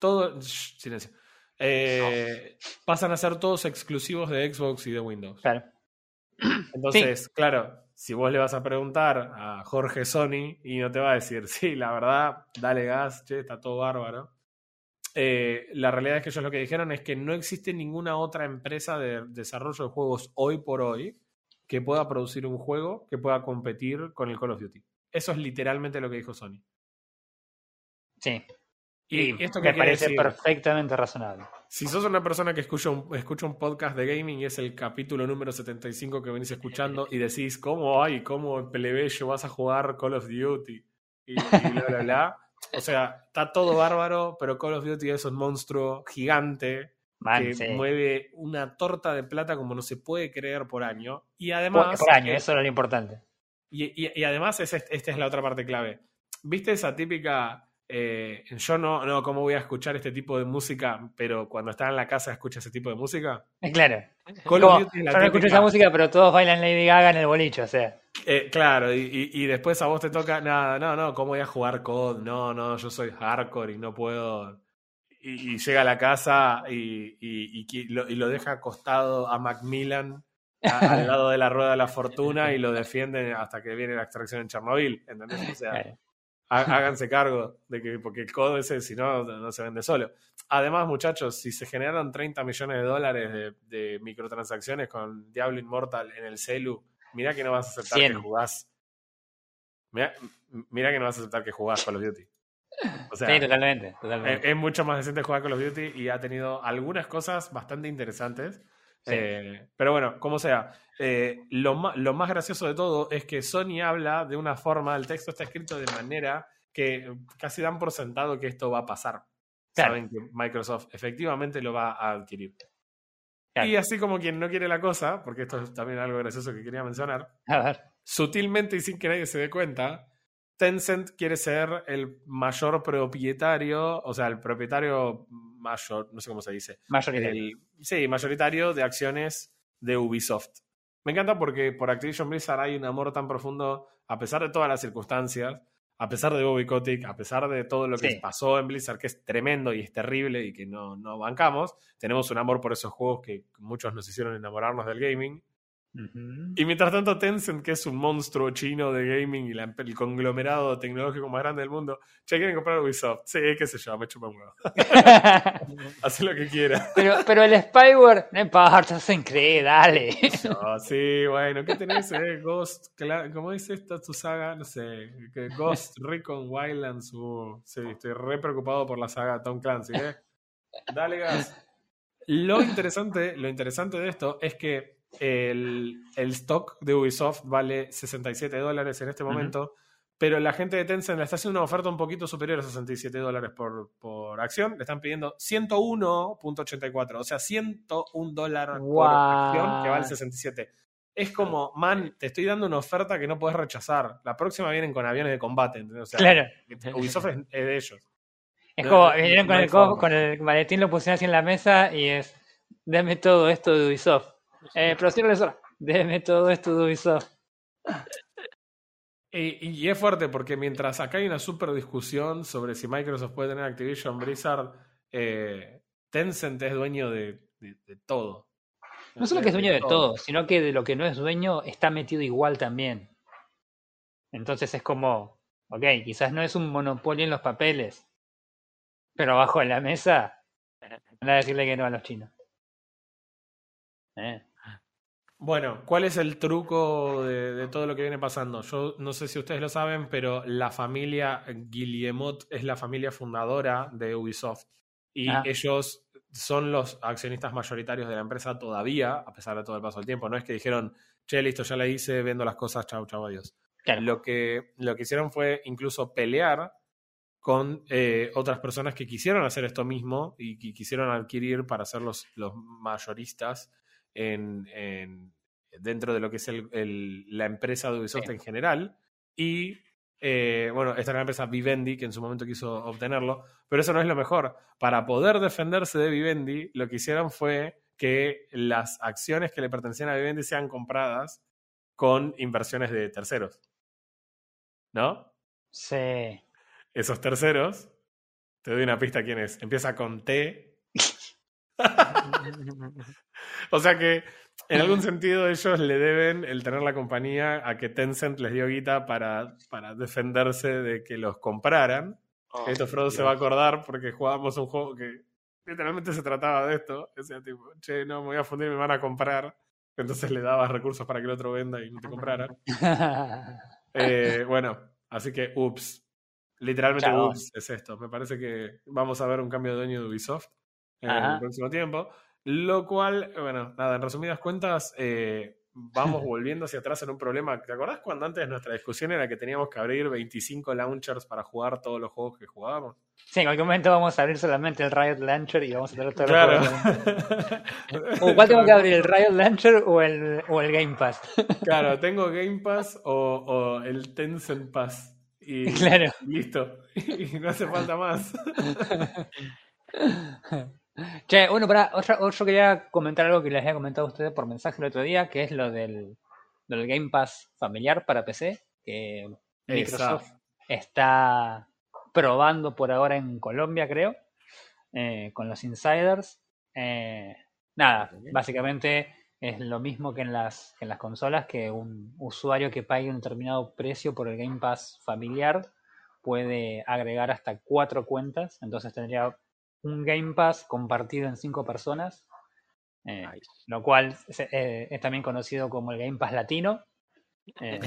C: todo, shh, silencio, eh, pasan a ser todos exclusivos de Xbox y de Windows?
A: Claro. <clears throat>
C: Entonces, claro, si vos le vas a preguntar a Jorge Sony y no te va a decir, sí, la verdad, dale gas, che, está todo bárbaro. Eh, la realidad es que ellos lo que dijeron es que no existe ninguna otra empresa de desarrollo de juegos hoy por hoy que pueda producir un juego que pueda competir con el Call of Duty. Eso es literalmente lo que dijo Sony.
A: Sí.
C: Y,
A: Y
C: esto
A: me
C: que quiere
A: parece
C: decir,
A: perfectamente razonable.
C: si sos una persona que escucha un, escucha un podcast de gaming y es el capítulo número 75 que venís escuchando y decís, ¿cómo hay? ¿Cómo plebeyo vas a jugar Call of Duty? Y, y bla, bla, bla. <laughs> O sea, está todo bárbaro, pero Call of Duty es un monstruo gigante
A: Man,
C: que
A: sí.
C: mueve una torta de plata como no se puede creer por año. Y además.
A: por año, eso era lo importante.
C: y, y- y además, es, est- esta es la otra parte clave. ¿Viste esa típica... eh, yo no, no, ¿cómo voy a escuchar este tipo de música? Pero cuando está en la casa escucha ese tipo de música.
A: Eh, Claro.
C: Call
A: Como,
C: of Duty es la
A: yo no escucho esa música, pero todos bailan Lady Gaga en el boliche, o sea.
C: Eh, claro, y, y- y después a vos te toca, nada, no, no, ¿cómo voy a jugar COD? No, no, yo soy hardcore y no puedo. Y, y llega a la casa y, lo, y lo deja acostado a Macmillan a- al <laughs> lado de la rueda de la fortuna y lo defiende hasta que viene la extracción en Chernobyl, ¿entendés? O sea,
A: Claro.
C: Há- háganse cargo de que, porque el COD ese, si no, no se vende solo. Además, muchachos, si se generaron 30 millones de dólares de, de microtransacciones con Diablo Immortal en el celu, mirá que no vas a aceptar
A: 100.
C: que jugás. Mirá, mirá que no vas a aceptar que jugás Call of Duty. O sea,
A: sí, totalmente.
C: es,
A: totalmente.
C: es mucho más decente jugar Call of Duty y ha tenido algunas cosas bastante interesantes.
A: Sí.
C: Eh, pero bueno, como sea, eh, lo, lo más gracioso de todo es que Sony habla de una forma, el texto está escrito de manera que casi dan por sentado que esto va a pasar.
A: Claro.
C: Saben que Microsoft efectivamente lo va a adquirir.
A: Claro.
C: Y así como quien no quiere la cosa, porque esto es también algo gracioso que quería mencionar,
A: A ver.
C: sutilmente y sin que nadie se dé cuenta, Tencent quiere ser el mayor propietario, o sea, el propietario mayor, no sé cómo se dice,
A: Mayoritario.
C: el- sí, mayoritario de acciones de Ubisoft. Me encanta porque por Activision Blizzard hay un amor tan profundo, a pesar de todas las circunstancias, a pesar de Bobby Kotick, a pesar de todo lo que
A: Sí.
C: pasó en Blizzard, que es tremendo y es terrible y que no, no bancamos, tenemos un amor por esos juegos que muchos nos hicieron enamorarnos del gaming. Y mientras tanto, Tencent, que es un monstruo chino de gaming y la- el conglomerado tecnológico más grande del mundo, che, quieren comprar Ubisoft. Sí, qué sé yo, me chupa un huevo. <laughs> Haz lo que quieras.
A: pero, pero el Spyware, no importa, se cree, dale.
C: No, sí, bueno, ¿qué tenés? Eh? Ghost, ¿cómo dice esta tu saga? No sé, Ghost Recon Wildlands. uh, sí, estoy re preocupado por la saga Tom Clancy, ¿eh? Dale gas. Lo interesante, lo interesante de esto es que el, el stock de Ubisoft vale 67 dólares en este momento, pero la gente de Tencent le está haciendo una oferta un poquito superior a 67 dólares por, por acción. Le están pidiendo 101.84, o sea, 101 dólares por
A: Guau.
C: acción que vale 67. Es como, man, te estoy dando una oferta que no puedes rechazar. La próxima vienen con aviones de combate, ¿entendés? O sea,
A: claro.
C: Ubisoft es, es de ellos.
A: Es
C: No,
A: como, vinieron
C: no
A: con el,
C: forma.
A: con el maletín, lo pusieron así en la mesa y es, deme todo esto de Ubisoft. Eh, eso, deme todo esto de Ubisoft.
C: Y, y es fuerte porque mientras acá hay una super discusión sobre si Microsoft puede tener Activision Blizzard, eh, Tencent es dueño de, de- de todo.
A: No solo que es dueño de todo, sino que de lo que no es dueño está metido igual también. Entonces es como, ok, quizás no es un monopolio en los papeles, pero abajo en la mesa, van a decirle que no a los chinos. Eh,
C: Bueno, ¿cuál es el truco de, de todo lo que viene pasando? Yo no sé si ustedes lo saben, pero la familia Guillemot es la familia fundadora de Ubisoft. Y
A: Ah.
C: ellos son los accionistas mayoritarios de la empresa todavía, a pesar de todo el paso del tiempo. No es que dijeron, che, listo, ya la hice, vendo las cosas, chau, chau, adiós.
A: claro.
C: Lo que, lo que hicieron fue incluso pelear con eh, otras personas que quisieron hacer esto mismo y que quisieron adquirir para ser los, los mayoristas en, en- dentro de lo que es el- el- la empresa de Ubisoft
A: Sí.
C: en general. Y eh, bueno, esta gran empresa Vivendi, que en su momento quiso obtenerlo, pero eso no es lo mejor. Para poder defenderse de Vivendi, lo que hicieron fue que las acciones que le pertenecían a Vivendi sean compradas con inversiones de terceros. ¿No?
A: Sí.
C: Esos terceros, te doy una pista quién es. Empieza con T. <laughs> O sea que en algún sentido ellos le deben el tener la compañía a que Tencent les dio guita para, para defenderse de que los compraran.
B: Oh,
C: Esto Frodo se va a acordar porque jugábamos un juego que literalmente se trataba de esto. Decía tipo, che, no, me voy a fundir y me van a comprar. Entonces le dabas recursos para que el otro venda y no te comprara. <laughs> Eh, bueno, así que ups. Literalmente
A: Chao.
C: ups es esto. Me parece que vamos a ver un cambio de dueño de Ubisoft en
A: Ajá.
C: el próximo tiempo. Lo cual, bueno, nada, en resumidas cuentas, eh, vamos <laughs> volviendo hacia atrás en un problema. ¿Te acordás cuando antes nuestra discusión era que teníamos que abrir 25 launchers para jugar todos los juegos que jugábamos?
A: Sí, en cualquier momento vamos a abrir solamente el Riot Launcher y vamos a tener todo
C: Claro. <laughs>
A: ¿O cuál tengo que abrir, el Riot Launcher o el, o el Game Pass?
C: Claro, <laughs> tengo Game Pass o, o el Tencent Pass. Y
A: Claro.
C: listo. Y no hace falta más.
A: Che, bueno, para otra, yo quería comentar algo que les había comentado a ustedes por mensaje el otro día, que es lo del, del Game Pass familiar para PC, que Microsoft
C: Exacto.
A: está probando por ahora en Colombia, creo, eh, con los insiders. Eh, nada, básicamente es lo mismo que en las, que en las consolas, que un usuario que pague un determinado precio por el Game Pass familiar puede agregar hasta cuatro cuentas, entonces tendría un Game Pass compartido en cinco personas, eh,
B: Nice.
A: lo cual es, eh, es también conocido como el Game Pass latino. <laughs> Eh,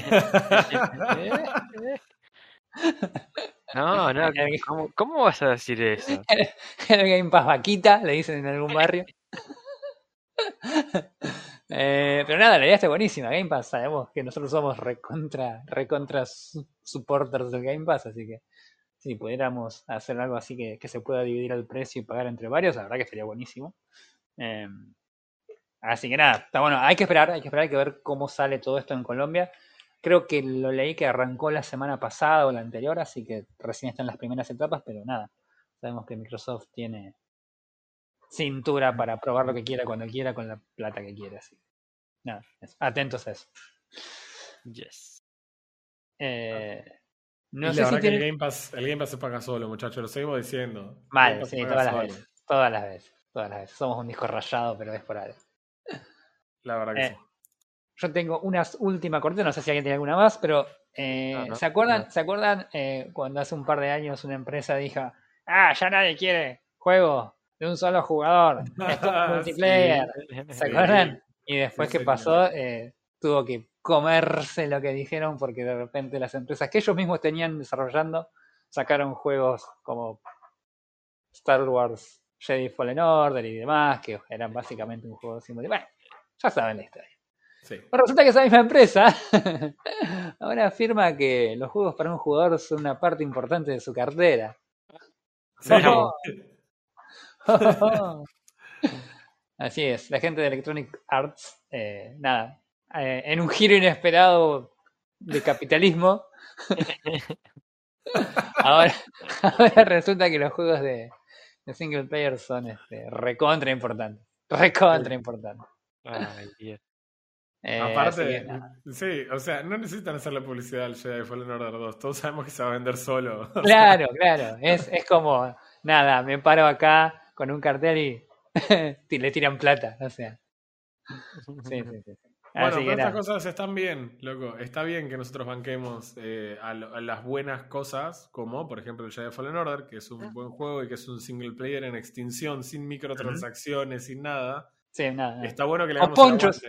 B: No, no, <laughs> ¿cómo, cómo vas a decir eso? <laughs>
A: el Game Pass vaquita, le dicen en algún barrio. Eh, pero nada, la idea está buenísima. Game Pass, sabemos que nosotros somos recontra, recontra su- supporters del Game Pass, así que si pudiéramos hacer algo así que, que se pueda dividir el precio y pagar entre varios, la verdad que estaría buenísimo. Eh, así que nada, está bueno, hay que esperar, hay que esperar, hay que ver cómo sale todo esto en Colombia. Creo que lo leí que arrancó la semana pasada o la anterior, así que recién están las primeras etapas, pero nada, sabemos que Microsoft tiene cintura para probar lo que quiera cuando quiera con la plata que quiera. Así. Nada, eso. atentos a eso.
B: Yes.
A: Eh, no
C: la
A: sé
C: verdad
A: si
C: que
A: tiene...
C: el Game Pass, el Game Pass se paga solo, muchachos, lo seguimos diciendo.
A: Mal,
C: se
A: sí, todas las veces. Todas las veces. Todas las veces. Somos un disco rayado, pero es por algo.
C: La verdad que
A: Eh,
C: sí.
A: Yo tengo una última cortita, no sé si alguien tiene alguna más, pero eh,
B: No, no,
A: ¿se acuerdan,
B: no.
A: ¿se acuerdan eh, cuando hace un par de años una empresa dijo, ah, ya nadie quiere juego de un solo jugador, es <laughs> multiplayer? ¿Se acuerdan? Y después,
C: Sí,
A: ¿qué
C: señor.
A: pasó? Eh, tuvo que comerse lo que dijeron porque de repente las empresas que ellos mismos tenían desarrollando sacaron juegos como Star Wars Jedi Fallen Order y demás, que eran básicamente un juego multiplayer. Bueno, ya saben la historia.
C: Sí.
A: Bueno, resulta que esa misma empresa <laughs> ahora afirma que los juegos para un jugador son una parte importante de su cartera.
C: Sí.
A: Oh. <laughs> <laughs> Así es, la gente de Electronic Arts, eh, nada, eh, en un giro inesperado de capitalismo, <laughs> ahora, ahora resulta que los juegos de, de single player son este, recontra importantes. Recontra importantes.
B: Ay, Dios.
A: Eh,
C: Aparte,
A: que
C: sí, o sea, no necesitan hacerle publicidad al Jedi Fallen Order 2. Todos sabemos que se va a vender solo. <laughs>
A: Claro, claro. Es, es como, nada, me paro acá con un cartel y y <laughs> le tiran plata. O sea, sí, sí, sí.
C: Bueno,
A: Así
C: pero estas
A: nada.
C: cosas están bien, loco. Está bien que nosotros banquemos eh, a, lo- a las buenas cosas, como por ejemplo el Jedi Fallen Order, que es
A: Ah.
C: un buen juego y que es un single player en extinción, sin microtransacciones, sin nada.
A: Sí, nada, nada.
C: Está bueno que le
A: Con
C: hagamos el
A: ponchos.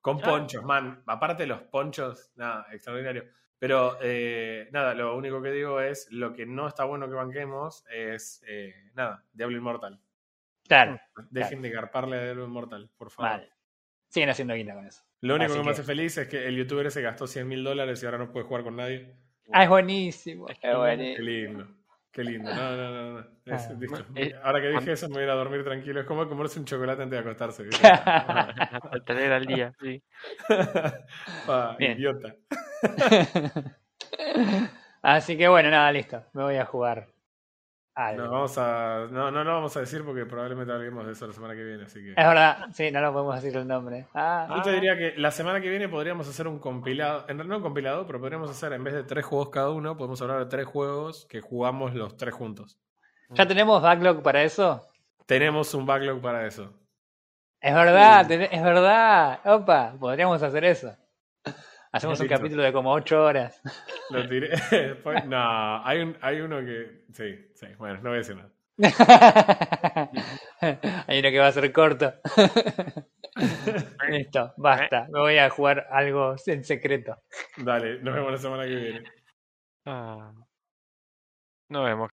C: Con
B: Ah.
C: ponchos, man. Aparte de los ponchos, nada, extraordinario. Pero eh, nada, lo único que digo es, lo que no está bueno que banquemos es, eh, nada, Diablo Inmortal.
A: Claro,
C: Dejen de garparle a Diablo Inmortal, por favor.
A: vale. Siguen haciendo guita con eso.
C: Lo único que me hace feliz es que el youtuber se gastó 100 mil dólares y ahora no puede jugar con nadie.
A: Ah, es buenísimo. Es
C: Qué lindo. Qué lindo. No, no, no. no. Es-
A: Ah.
C: listo.
B: Eh,
C: Ahora que dije eso, me voy a ir a dormir tranquilo. Es como comerse un chocolate antes de acostarse. ¿viste? <laughs>
B: Te alegra el día, sí. <laughs>
C: Ah, idiota. <laughs>
A: Así que bueno, nada, listo. Me voy a jugar algo.
C: No, vamos a, no, no lo vamos a decir porque probablemente hablemos de eso la semana que viene. Así que.
A: Es verdad, sí, no lo podemos decir el nombre. Ah,
C: Yo te diría que la semana que viene podríamos hacer un compilado, en realidad no un compilado, pero podríamos hacer en vez de tres juegos cada uno, podemos hablar de tres juegos que jugamos los tres juntos.
A: ¿Ya tenemos backlog para eso?
C: Tenemos un backlog para eso.
A: Es verdad, es verdad. Opa, podríamos hacer eso. Hacemos un capítulo de como 8 horas. <laughs>
C: Lo tiré. <laughs> Después- no, hay, un, hay uno que. Sí, sí, bueno, no voy a decir nada. <laughs>
A: Hay uno que va a ser corto. Listo, basta. Me voy a jugar algo en secreto.
C: Dale, nos vemos la semana que viene.
B: Ah. Nos vemos.